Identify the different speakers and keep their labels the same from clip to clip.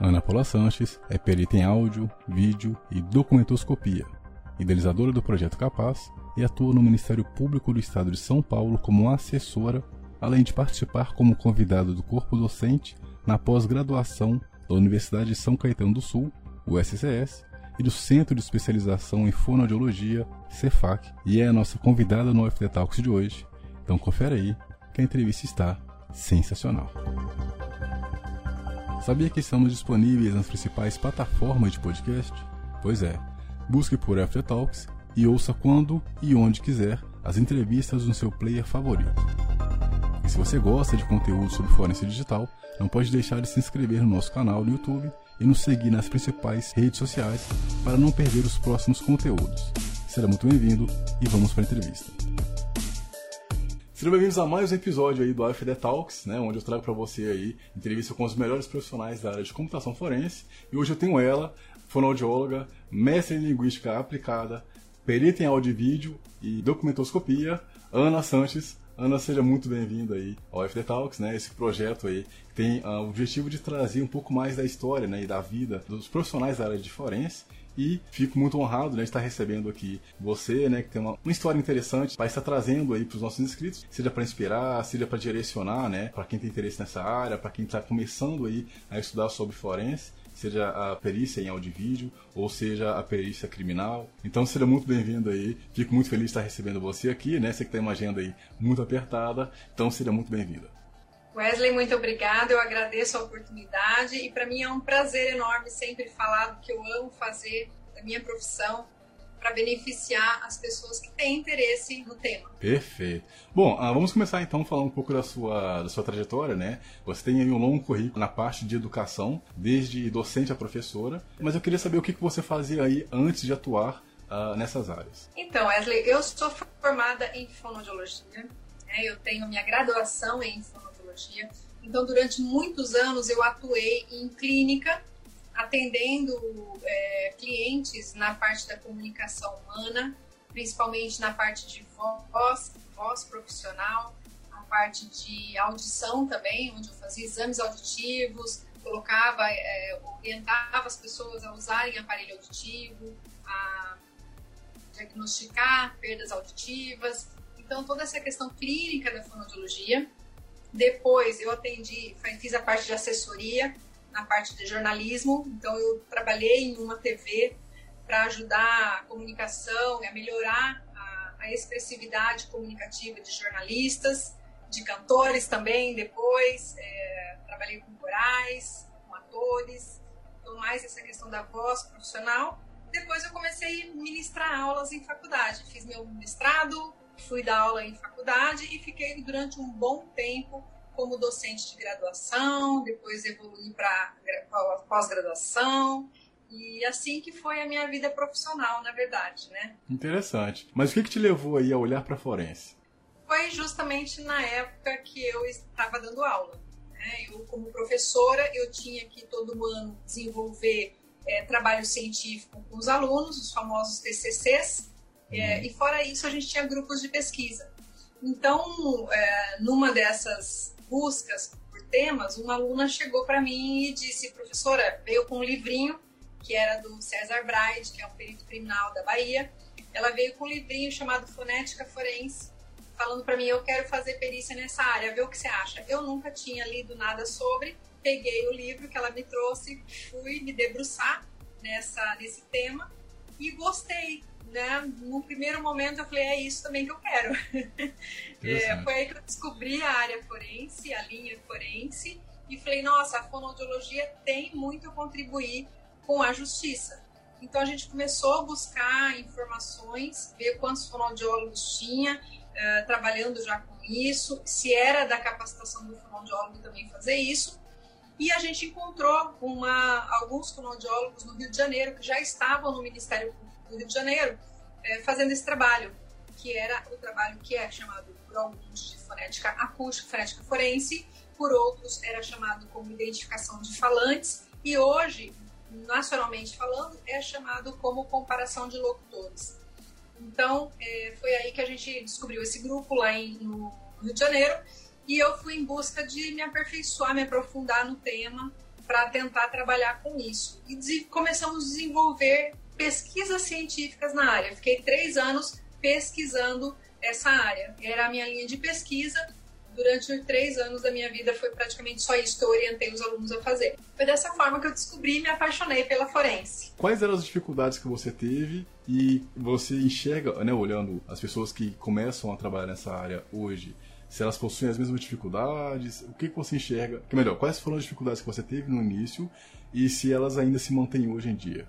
Speaker 1: Ana Paula Sanches é perita em áudio, vídeo e documentoscopia, idealizadora do projeto Capaz e atua no Ministério Público do Estado de São Paulo como assessora, além de participar como convidada do corpo docente na pós-graduação da Universidade de São Caetano do Sul, USCS, e do Centro de Especialização em Fonoaudiologia, CEFAC, e é a nossa convidada no UFD Talks de hoje. Então confere aí que a entrevista está sensacional. Sabia que estamos disponíveis nas principais plataformas de podcast? Pois é, busque por After Talks e ouça quando e onde quiser as entrevistas no seu player favorito. E se você gosta de conteúdo sobre forense digital, não pode deixar de se inscrever no nosso canal no YouTube e nos seguir nas principais redes sociais para não perder os próximos conteúdos. Será muito bem-vindo e vamos para a entrevista. Sejam bem-vindos a mais um episódio aí do AFD Talks, né, onde eu trago para você aí entrevista com os melhores profissionais da área de computação forense. E hoje eu tenho ela, fonoaudióloga, mestre em linguística aplicada, perita em áudio e vídeo e documentoscopia, Ana Sanches. Ana, seja muito bem-vinda aí ao FD Talks, né? Esse projeto aí tem uh, o objetivo de trazer um pouco mais da história, né, e da vida dos profissionais da área de forense e fico muito honrado né, de estar recebendo aqui você, né, que tem uma, uma história interessante para estar trazendo aí para os nossos inscritos, seja para inspirar, seja para direcionar, né, para quem tem interesse nessa área, para quem está começando aí a estudar sobre forense seja a perícia em áudio e vídeo, ou seja a perícia criminal. Então seja muito bem-vindo aí. Fico muito feliz de estar recebendo você aqui, né? Você que tem uma agenda aí muito apertada, então seja muito bem-vinda.
Speaker 2: Wesley, muito obrigada. Eu agradeço a oportunidade e para mim é um prazer enorme sempre falar do que eu amo fazer, da minha profissão, para beneficiar as pessoas que têm interesse no tema.
Speaker 1: Perfeito. Bom, uh, vamos começar então falando um pouco da sua, da sua trajetória, né? Você tem aí um longo currículo na parte de educação, desde docente a professora, mas eu queria saber o que, que você fazia aí antes de atuar uh, nessas áreas.
Speaker 2: Então, Wesley, eu sou formada em fonoaudiologia, né? eu tenho minha graduação em fonoaudiologia, então durante muitos anos eu atuei em clínica atendendo é, clientes na parte da comunicação humana, principalmente na parte de voz, voz profissional, a parte de audição também, onde eu fazia exames auditivos, colocava, é, orientava as pessoas a usarem aparelho auditivo, a diagnosticar perdas auditivas. Então, toda essa questão clínica da fonoaudiologia. Depois, eu atendi, fiz a parte de assessoria, na parte de jornalismo, então eu trabalhei em uma TV para ajudar a comunicação a melhorar a, a, expressividade comunicativa de jornalistas, de cantores também depois, é, trabalhei com corais, com atores, então mais essa questão da voz profissional. Depois eu comecei a ministrar aulas em faculdade, fiz meu mestrado, fui dar aula em faculdade e fiquei durante um bom tempo como docente de graduação, depois evolui para pós-graduação. E assim que foi a minha vida profissional, na verdade, né?
Speaker 1: Interessante. Mas o que, que te levou aí a olhar para forense?
Speaker 2: Foi justamente na época que eu estava dando aula. Né? Eu, como professora, eu tinha que todo ano desenvolver é, trabalho científico com os alunos, os famosos TCCs, é, uhum. e fora isso a gente tinha grupos de pesquisa. Então, é, numa dessas buscas por temas, uma aluna chegou para mim e disse: professora, veio com um livrinho que era do César Braide, que é um perito criminal da Bahia. Ela veio com um livrinho chamado Fonética Forense, falando para mim: eu quero fazer perícia nessa área, vê o que você acha. Eu nunca tinha lido nada sobre, peguei o livro que ela me trouxe, fui me debruçar nessa, nesse tema e gostei né, no primeiro momento eu falei, é isso também que eu quero. é, foi aí que eu descobri a área forense, a linha forense, e falei, nossa, a fonoaudiologia tem muito a contribuir com a justiça. Então a gente começou a buscar informações, ver quantos fonoaudiólogos tinha, uh, trabalhando já com isso, se era da capacitação do fonoaudiólogo também fazer isso. E a gente encontrou uma, alguns fonoaudiólogos no Rio de Janeiro que já estavam no Ministério Público do Rio de Janeiro, é, fazendo esse trabalho, que era o trabalho que é chamado por alguns de fonética acústica, fonética forense, por outros era chamado como identificação de falantes, e hoje, nacionalmente falando, é chamado como comparação de locutores. Então, é, foi aí que a gente descobriu esse grupo lá em, no Rio de Janeiro, e eu fui em busca de me aperfeiçoar, me aprofundar no tema, para tentar trabalhar com isso. E começamos a desenvolver pesquisas científicas na área. Fiquei três anos pesquisando essa área. Era a minha linha de pesquisa. Durante três anos da minha vida foi praticamente só isso que eu orientei os alunos a fazer. Foi dessa forma que eu descobri e me apaixonei pela forense.
Speaker 1: Quais eram as dificuldades que você teve e você enxerga, né, olhando as pessoas que começam a trabalhar nessa área hoje, se elas possuem as mesmas dificuldades, o que, que você enxerga, que melhor, quais foram as dificuldades que você teve no início e se elas ainda se mantêm hoje em dia?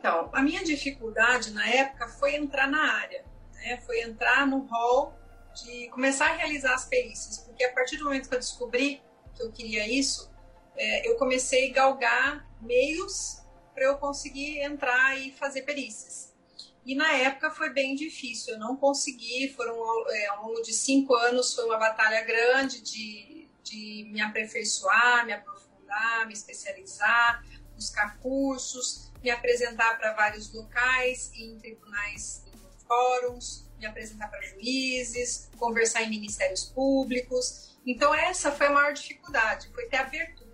Speaker 2: Então, a minha dificuldade na época foi entrar na área, né? foi entrar no hall de começar a realizar as perícias, porque a partir do momento que eu descobri que eu queria isso, é, eu comecei a galgar meios para eu conseguir entrar e fazer perícias. E na época foi bem difícil, eu não consegui, foram é, ao longo de cinco anos, foi uma batalha grande de, de me aperfeiçoar, me aprofundar, me especializar, buscar cursos, me apresentar para vários locais, em tribunais, em fóruns, me apresentar para juízes, conversar em ministérios públicos. Então essa foi a maior dificuldade, foi ter abertura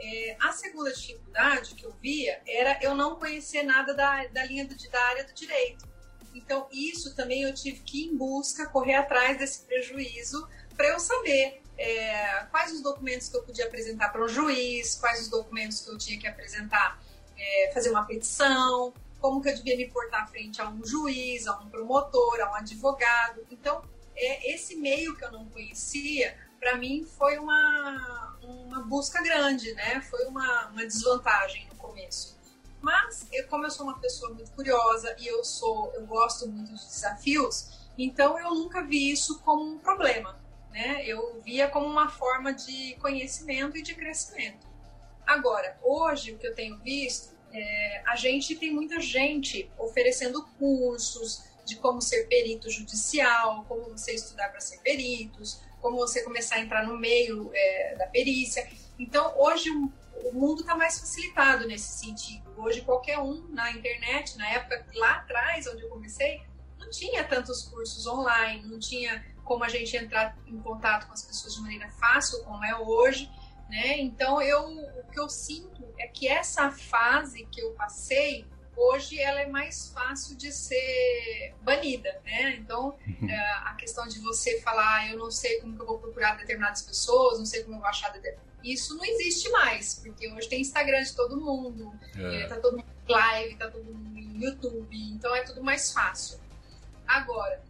Speaker 2: é, a segunda dificuldade que eu via era eu não conhecer nada da, da linha do, da área do direito. Então, isso também eu tive que ir em busca, correr atrás desse prejuízo para eu saber é, quais os documentos que eu podia apresentar para um juiz, quais os documentos que eu tinha que apresentar, é, fazer uma petição, como que eu devia me portar frente a um juiz, a um promotor, a um advogado. Então, é, esse meio que eu não conhecia, para mim foi uma, uma busca grande, né? Foi uma, uma desvantagem no começo. Mas, eu, como eu sou uma pessoa muito curiosa e eu sou, eu gosto muito de desafios, então eu nunca vi isso como um problema, né? Eu via como uma forma de conhecimento e de crescimento. Agora, hoje o que eu tenho visto, é, a gente tem muita gente oferecendo cursos de como ser perito judicial, como você estudar para ser peritos, como você começar a entrar no meio é, da perícia. Então, hoje o, mundo está mais facilitado nesse sentido. Hoje, qualquer um na internet, na época lá atrás, onde eu comecei, não tinha tantos cursos online, não tinha como a gente entrar em contato com as pessoas de maneira fácil, como é hoje. Né? Então, eu, o que eu sinto é que essa fase que eu passei hoje ela é mais fácil de ser banida, né? Então, uhum. é, a questão de você falar, ah, eu não sei como que eu vou procurar determinadas pessoas, não sei como eu vou achar isso não existe mais, porque hoje tem Instagram de todo mundo, é. é tá todo mundo live, tá todo mundo em YouTube, então é tudo mais fácil. Agora,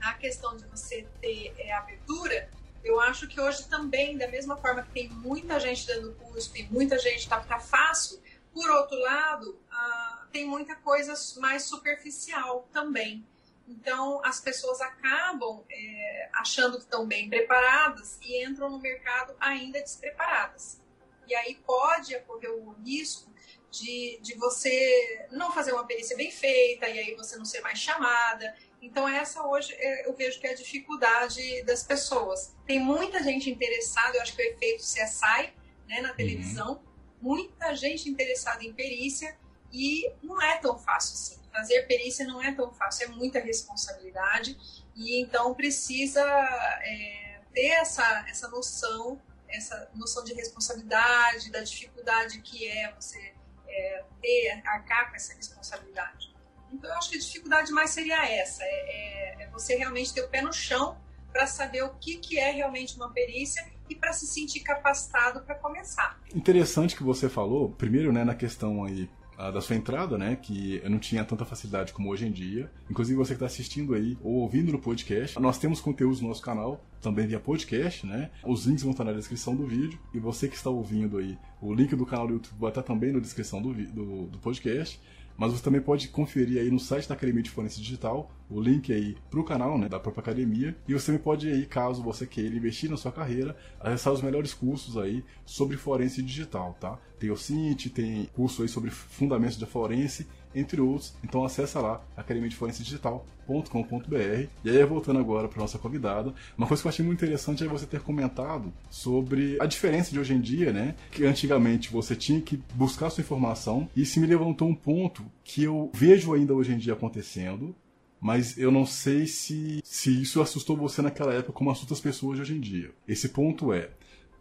Speaker 2: a questão de você ter é, abertura, eu acho que hoje também, da mesma forma que tem muita gente dando curso, tem muita gente, tá, tá fácil, por outro lado, ah, tem muita coisa mais superficial também. Então, as pessoas acabam é, achando que estão bem preparadas e entram no mercado ainda despreparadas. E aí pode ocorrer o risco de, de você não fazer uma perícia bem feita e aí você não ser mais chamada. Então, essa hoje é, eu vejo que é a dificuldade das pessoas. Tem muita gente interessada, eu acho que o efeito CSI né, na uhum. televisão, uhum. muita gente interessada em perícia e não é tão fácil assim. Fazer perícia não é tão fácil, é muita responsabilidade e então precisa é, ter essa, essa noção, essa noção de responsabilidade, da dificuldade que é você é, ter, arcar com essa responsabilidade. Então eu acho que a dificuldade mais seria essa, é, é, é você realmente ter o pé no chão para saber o que, que é realmente uma perícia e para se sentir capacitado para começar.
Speaker 1: Interessante que você falou, primeiro, né, na questão aí da sua entrada, né? Que eu não tinha tanta facilidade como hoje em dia. Inclusive você que está assistindo aí ou ouvindo no podcast, nós temos conteúdos no nosso canal também via podcast, né? Os links vão estar na descrição do vídeo. E você que está ouvindo aí, o link do canal do YouTube vai estar também na descrição do, do, do podcast. Mas você também pode conferir aí no site da Academia de Forense Digital o link aí para o canal né, da própria academia. E você também pode aí, caso você queira investir na sua carreira, acessar os melhores cursos aí sobre forense digital, tá? Tem o CINT, tem curso aí sobre fundamentos da forense entre outros. Então acessa lá academiadeforense.digital.com.br. E aí, voltando agora para nossa convidada, uma coisa que eu achei muito interessante é você ter comentado sobre a diferença de hoje em dia, né? Que antigamente você tinha que buscar sua informação e se me levantou um ponto que eu vejo ainda hoje em dia acontecendo, mas eu não sei se, se isso assustou você naquela época como assusta as pessoas de hoje em dia. Esse ponto é,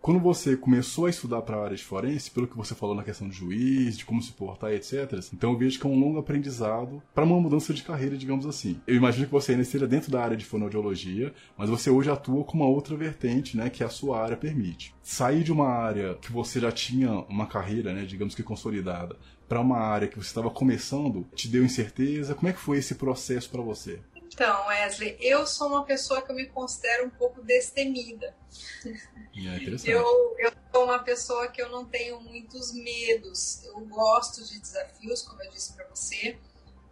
Speaker 1: quando você começou a estudar para a área de forense, pelo que você falou na questão de juiz, de como se portar, etc., então eu vejo que é um longo aprendizado para uma mudança de carreira, digamos assim. Eu imagino que você ainda esteja dentro da área de fonoaudiologia, mas você hoje atua com uma outra vertente, né, que a sua área permite. Sair de uma área que você já tinha uma carreira, né, digamos que consolidada, para uma área que você estava começando, te deu incerteza? Como é que foi esse processo para você?
Speaker 2: Então, Wesley, eu sou uma pessoa que eu me considero um pouco destemida.
Speaker 1: É
Speaker 2: eu, eu sou uma pessoa que eu não tenho muitos medos. Eu gosto de desafios, como eu disse para você.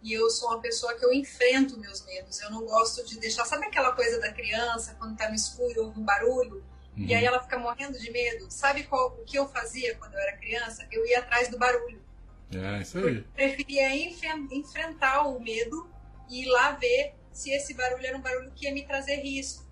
Speaker 2: E eu sou uma pessoa que eu enfrento meus medos. Eu não gosto de deixar. Sabe aquela coisa da criança, quando tá no escuro, ouve um barulho? Uhum. E aí ela fica morrendo de medo. Sabe qual, o que eu fazia quando eu era criança? Eu ia atrás do barulho.
Speaker 1: É, isso aí. Eu
Speaker 2: preferia enfrentar o medo e ir lá ver se esse barulho era um barulho que ia me trazer risco.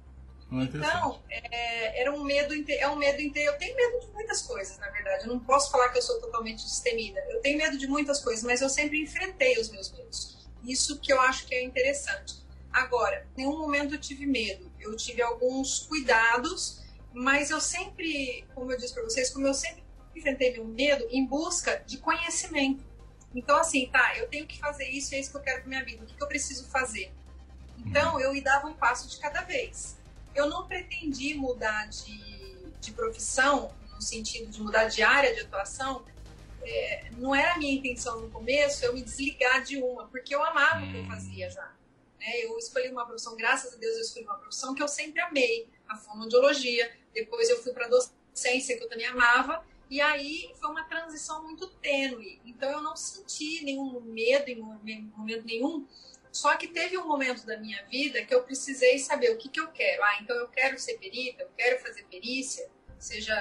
Speaker 2: Ah, então, é, era um medo, é um medo inteiro. Eu tenho medo de muitas coisas, na verdade. Eu não posso falar que eu sou totalmente destemida. Eu tenho medo de muitas coisas, mas eu sempre enfrentei os meus medos. Isso que eu acho que é interessante. Agora, em nenhum momento eu tive medo. Eu tive alguns cuidados, mas eu sempre, como eu disse para vocês, como eu sempre enfrentei meu medo em busca de conhecimento. Então, assim, tá, eu tenho que fazer isso, é isso que eu quero para minha vida. O que, que eu preciso fazer? Então, eu ia dava um passo de cada vez. Eu não pretendi mudar de, de profissão, no sentido de mudar de área de atuação. É, não era a minha intenção no começo eu me desligar de uma, porque eu amava o que eu hum. fazia já. Né? Eu escolhi uma profissão, graças a Deus, eu escolhi uma profissão que eu sempre amei, a fonoaudiologia. Depois eu fui para docência, que eu também amava. E aí foi uma transição muito tênue. Então eu não senti nenhum medo em momento nenhum só que teve um momento da minha vida que eu precisei saber o que, que eu quero. Ah, então eu quero ser perita, eu quero fazer perícia, seja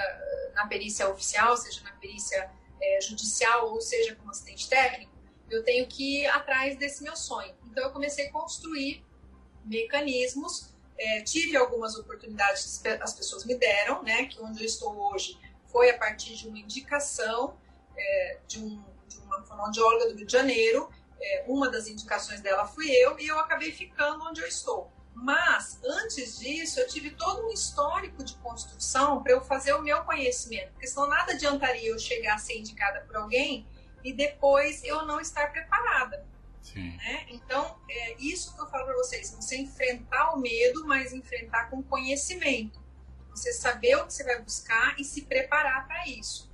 Speaker 2: na perícia oficial, seja na perícia é, judicial, ou seja como assistente técnico. Eu tenho que ir atrás desse meu sonho. Então eu comecei a construir mecanismos. É, tive algumas oportunidades que as pessoas me deram, né? Que onde eu estou hoje foi a partir de uma indicação é, de, um, de uma fonoaudióloga do Rio de Janeiro é, uma das indicações dela fui eu e eu acabei ficando onde eu estou. Mas, antes disso, eu tive todo um histórico de construção para eu fazer o meu conhecimento, porque senão nada adiantaria eu chegar a ser indicada por alguém e depois eu não estar preparada. Né? Então, é isso que eu falo para vocês: você enfrentar o medo, mas enfrentar com conhecimento. Você saber o que você vai buscar e se preparar para isso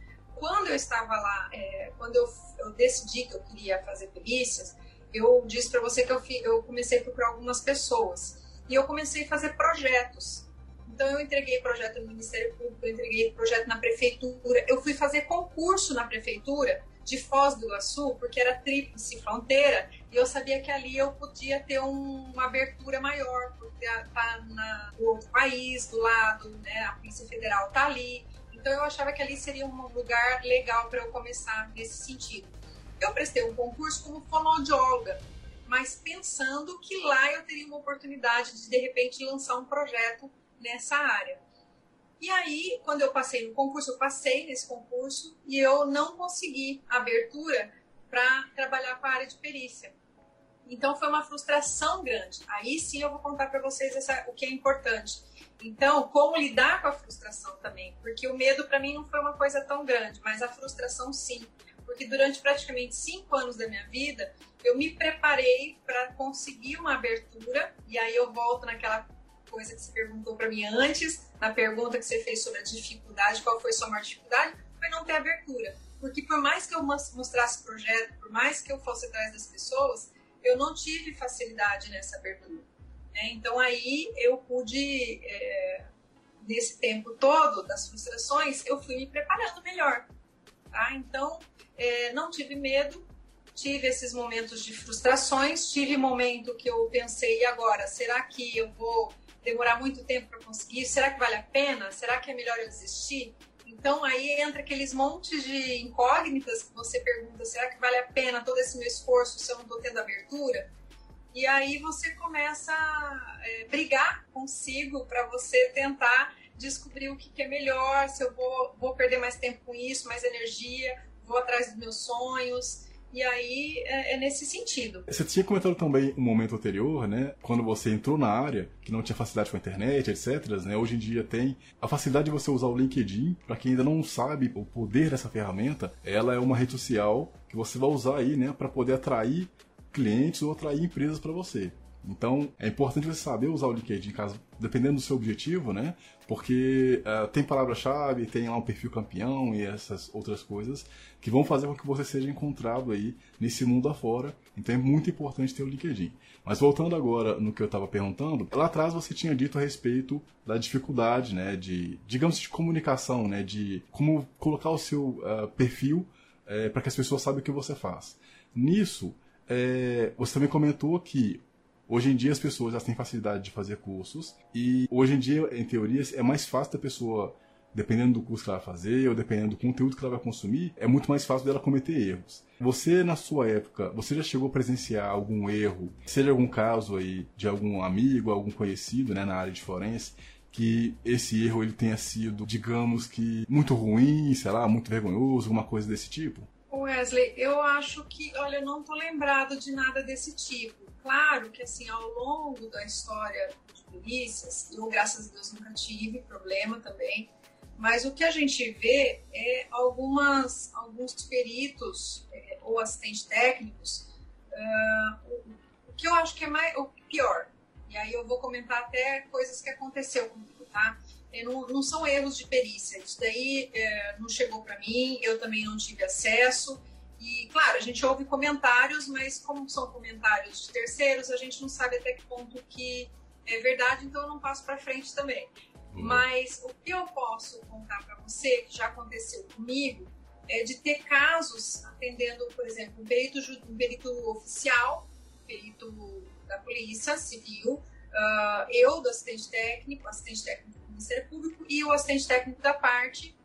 Speaker 2: quando eu estava lá, é, quando eu, eu, decidi que eu queria fazer perícias, eu disse para você que eu, eu comecei a procurar algumas pessoas. E eu comecei a fazer projetos. Então eu entreguei projeto no Ministério Público, eu entreguei projeto na prefeitura, eu fui fazer concurso na prefeitura de Foz do Iguaçu, porque era tríplice fronteira, e eu sabia que ali eu podia ter um, uma abertura maior, porque tá no outro país, do lado, né, a Polícia Federal tá ali, então eu achava que ali seria um lugar legal para eu começar nesse sentido. Eu prestei um concurso como fonoaudióloga, mas pensando que lá eu teria uma oportunidade de de repente lançar um projeto nessa área. E aí, quando eu passei no concurso, eu passei nesse concurso e eu não consegui abertura para trabalhar com a área de perícia. Então foi uma frustração grande. Aí sim eu vou contar para vocês essa, o que é importante então, como lidar com a frustração também? Porque o medo para mim não foi uma coisa tão grande, mas a frustração sim. Porque durante praticamente cinco anos da minha vida, eu me preparei para conseguir uma abertura, e aí eu volto naquela coisa que você perguntou para mim antes, na pergunta que você fez sobre a dificuldade, qual foi sua maior dificuldade? Foi não ter abertura. Porque por mais que eu mostrasse projeto, por mais que eu fosse atrás das pessoas, eu não tive facilidade nessa abertura. Né? Então aí eu pude, é, nesse tempo todo das frustrações, eu fui me preparando melhor. Tá? Então é, não tive medo, tive esses momentos de frustrações, tive momento que eu pensei, e agora, será que eu vou demorar muito tempo para conseguir? Será que vale a pena? Será que é melhor eu desistir? Então aí entra aqueles montes de incógnitas que você pergunta, será que vale a pena todo esse meu esforço se eu não estou tendo abertura? E aí você começa a é, brigar consigo para você tentar descobrir o que, que, é melhor, se eu vou, vou perder mais tempo com isso, mais energia, vou atrás dos meus sonhos. E aí é, é, nesse sentido.
Speaker 1: Você tinha comentado também um momento anterior, né? Quando você entrou na área, que não tinha facilidade com a internet, etc. Né? Hoje em dia tem a facilidade de você usar o LinkedIn. Para quem ainda não sabe o poder dessa ferramenta, ela é uma rede social que você vai usar aí, né? Para poder atrair clientes ou atrair empresas para você. Então, é importante você saber usar o LinkedIn, caso, dependendo do seu objetivo, né? Porque uh, tem palavra-chave, tem lá um perfil campeão e essas outras coisas que vão fazer com que você seja encontrado aí nesse mundo afora. Então, é muito importante ter o LinkedIn. Mas voltando agora no que eu estava perguntando, lá atrás você tinha dito a respeito da dificuldade, né? De, digamos, de comunicação, né? De como colocar o seu uh, perfil uh, para que as pessoas saibam o que você faz. Nisso, é, você também comentou que Hoje em dia as pessoas já têm facilidade de fazer cursos e hoje em dia, em teoria, é mais fácil da pessoa, dependendo do curso que ela vai fazer ou dependendo do conteúdo que ela vai consumir, é muito mais fácil dela cometer erros. Você, na sua época, você já chegou a presenciar algum erro, seja algum caso aí de algum amigo, algum conhecido né, na área de forense, que esse erro ele tenha sido, digamos que, muito ruim, sei lá, muito vergonhoso, alguma coisa desse tipo?
Speaker 2: Wesley, eu acho que, olha, eu não estou lembrado de nada desse tipo claro que, assim, ao longo da história de polícias, eu, graças a Deus, nunca tive problema também, mas o que a gente vê é algumas, alguns peritos é, ou assistentes técnicos, uh, o, o, que eu acho que é mais, o pior, e aí eu vou comentar até coisas que aconteceu comigo, tá? Não, não, são erros de perícia, isso daí é, não chegou para mim, eu também não tive acesso, e, claro, a gente ouve comentários, mas como são comentários de terceiros, a gente não sabe até que ponto que é verdade, então eu não passo para frente também. Uhum. Mas o que eu posso contar para você, que já aconteceu comigo, é de ter casos atendendo, por exemplo, um perito, um perito oficial, um perito da Polícia Civil, uh, eu do assistente técnico, assistente técnico Ministério Público e o assistente técnico da parte,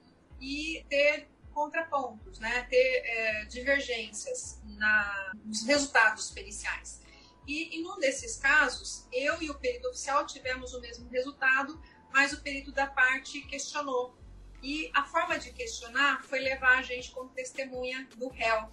Speaker 2: e ter contrapontos, né? ter é, divergências na, nos resultados periciais. E em um desses casos, eu e o perito oficial tivemos o mesmo resultado, mas o perito da parte questionou. E a forma de questionar foi levar a gente como testemunha do réu.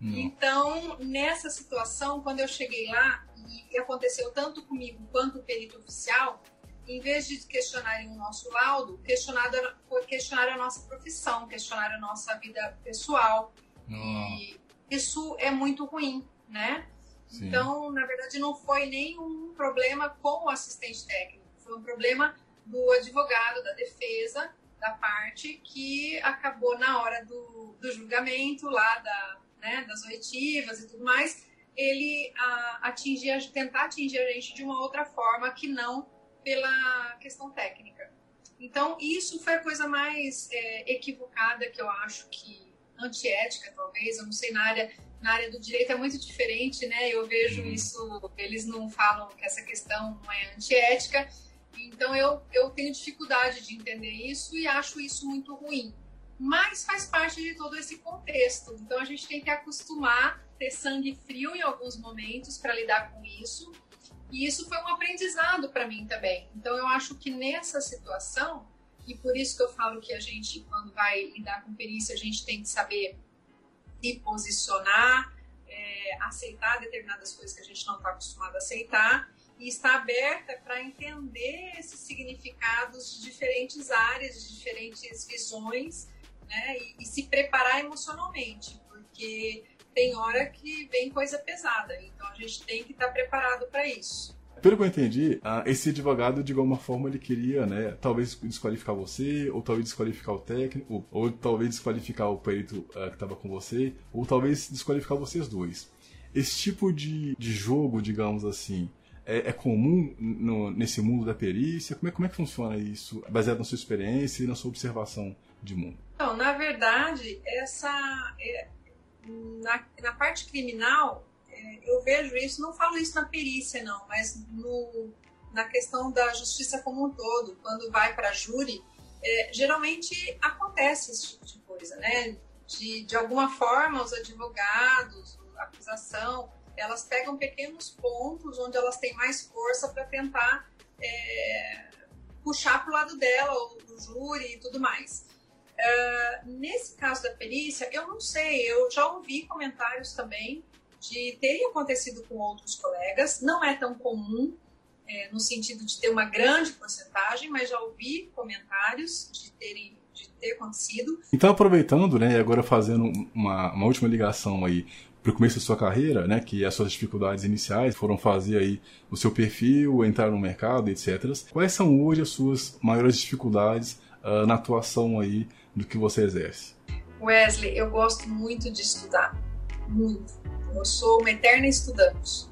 Speaker 2: Não. Então, nessa situação, quando eu cheguei lá, e aconteceu tanto comigo quanto o perito oficial, em vez de questionarem o nosso laudo, questionaram, questionar a nossa profissão, questionar a nossa vida pessoal. E isso é muito ruim, né? Sim. Então, na verdade, não foi nenhum problema com o assistente técnico, foi um problema do advogado, da defesa, da parte, que acabou na hora do, do julgamento lá da, né, das oitivas e tudo mais, ele a, atingir, tentar atingir a gente de uma outra forma que não pela questão técnica. Então, isso foi a coisa mais é, equivocada que eu acho que antiética, talvez, eu não sei, na área, na área do direito é muito diferente, né? Eu vejo uhum. isso, eles não falam que essa questão não é antiética, então eu, eu tenho dificuldade de entender isso e acho isso muito ruim. Mas faz parte de todo esse contexto, então a gente tem que acostumar, ter sangue frio em alguns momentos para lidar com isso e isso foi um aprendizado para mim também. Então eu acho que nessa situação, e por isso que eu falo que a gente, quando vai lidar com perícia, a gente tem que saber se posicionar, é, aceitar determinadas coisas que a gente não está acostumado a aceitar e estar aberta para entender esses significados de diferentes áreas, de diferentes visões, né? E, e se preparar emocionalmente, porque tem hora que vem coisa pesada, então a gente tem que estar tá preparado para isso.
Speaker 1: Pelo que eu entendi, esse advogado, de alguma forma, ele queria, né, talvez desqualificar você, ou talvez desqualificar o técnico, ou, talvez desqualificar o perito uh, que estava com você, ou talvez desqualificar vocês dois. Esse tipo de, de jogo, digamos assim, é, é comum no, nesse mundo da perícia? Como é, como é que funciona isso, baseado na sua experiência e na sua observação de mundo?
Speaker 2: Então, na verdade, essa, é, na, na parte criminal, é, eu vejo isso, não falo isso na perícia, não, mas no, na questão da justiça como um todo, quando vai para júri, é, geralmente acontece esse tipo de coisa, né? De, de alguma forma, os advogados, a acusação, elas pegam pequenos pontos onde elas têm mais força para tentar é, puxar para o lado dela, o, o júri e tudo mais. Uh, nesse caso da perícia, eu não sei, eu já ouvi comentários também de terem acontecido com outros colegas, não é tão comum é, no sentido de ter uma grande porcentagem, mas já ouvi comentários de terem de ter acontecido.
Speaker 1: Então, aproveitando, né, e agora fazendo uma, uma última ligação aí para o começo da sua carreira, né, que as suas dificuldades iniciais foram fazer aí o seu perfil, entrar no mercado, etc. Quais são hoje as suas maiores dificuldades uh, na atuação aí do que você exerce?
Speaker 2: Wesley, eu gosto muito de estudar, muito. Eu sou uma eterna estudante.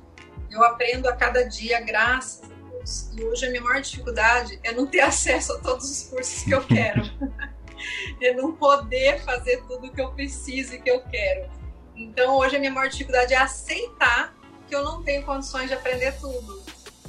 Speaker 2: Eu aprendo a cada dia, graças a Deus. E hoje a minha maior dificuldade é não ter acesso a todos os cursos que eu quero. é não poder fazer tudo que eu preciso e que eu quero. Então hoje a minha maior dificuldade é aceitar que eu não tenho condições de aprender tudo.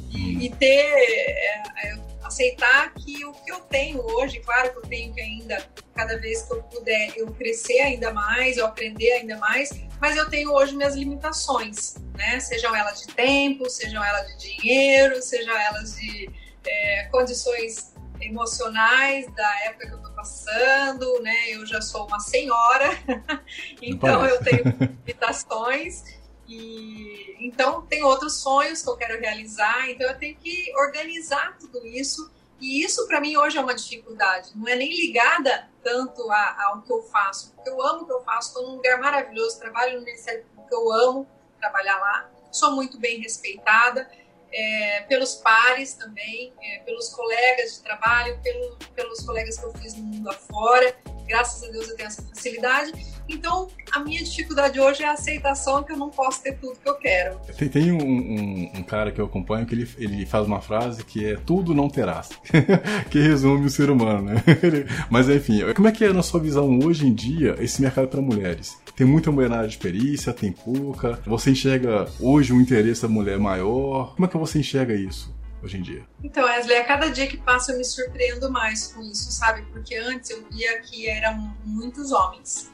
Speaker 2: E, hum. e ter. É, é, aceitar que o que eu tenho hoje, claro que eu tenho que ainda, cada vez que eu puder, eu crescer ainda mais, eu aprender ainda mais, mas eu tenho hoje minhas limitações, né? Sejam elas de tempo, sejam elas de dinheiro, sejam elas de é, condições emocionais da época que eu tô passando, né? Eu já sou uma senhora, então eu tenho limitações e então tem outros sonhos que eu quero realizar, então eu tenho que organizar tudo isso. E isso para mim hoje é uma dificuldade. Não é nem ligada tanto a, ao que eu faço, porque eu amo o que eu faço, estou num lugar maravilhoso, trabalho no Ministério que eu amo trabalhar lá, sou muito bem respeitada é, pelos pares também, é, pelos colegas de trabalho, pelo, pelos colegas que eu fiz no mundo afora. Graças a Deus eu tenho essa facilidade. Então, a minha dificuldade hoje é a aceitação que eu não posso ter tudo que eu quero.
Speaker 1: Tem, tem um, um, um, cara que eu acompanho que ele, ele faz uma frase que é tudo não terás, que resume o ser humano, né? Mas enfim, como é que é na sua visão hoje em dia esse mercado para mulheres? Tem muita mulher na área de perícia, tem pouca. Você enxerga hoje o interesse da mulher maior? Como é que você enxerga isso? Hoje em dia?
Speaker 2: Então, Wesley, a cada dia que passa eu me surpreendo mais com isso, sabe? Porque antes eu via que eram muitos homens.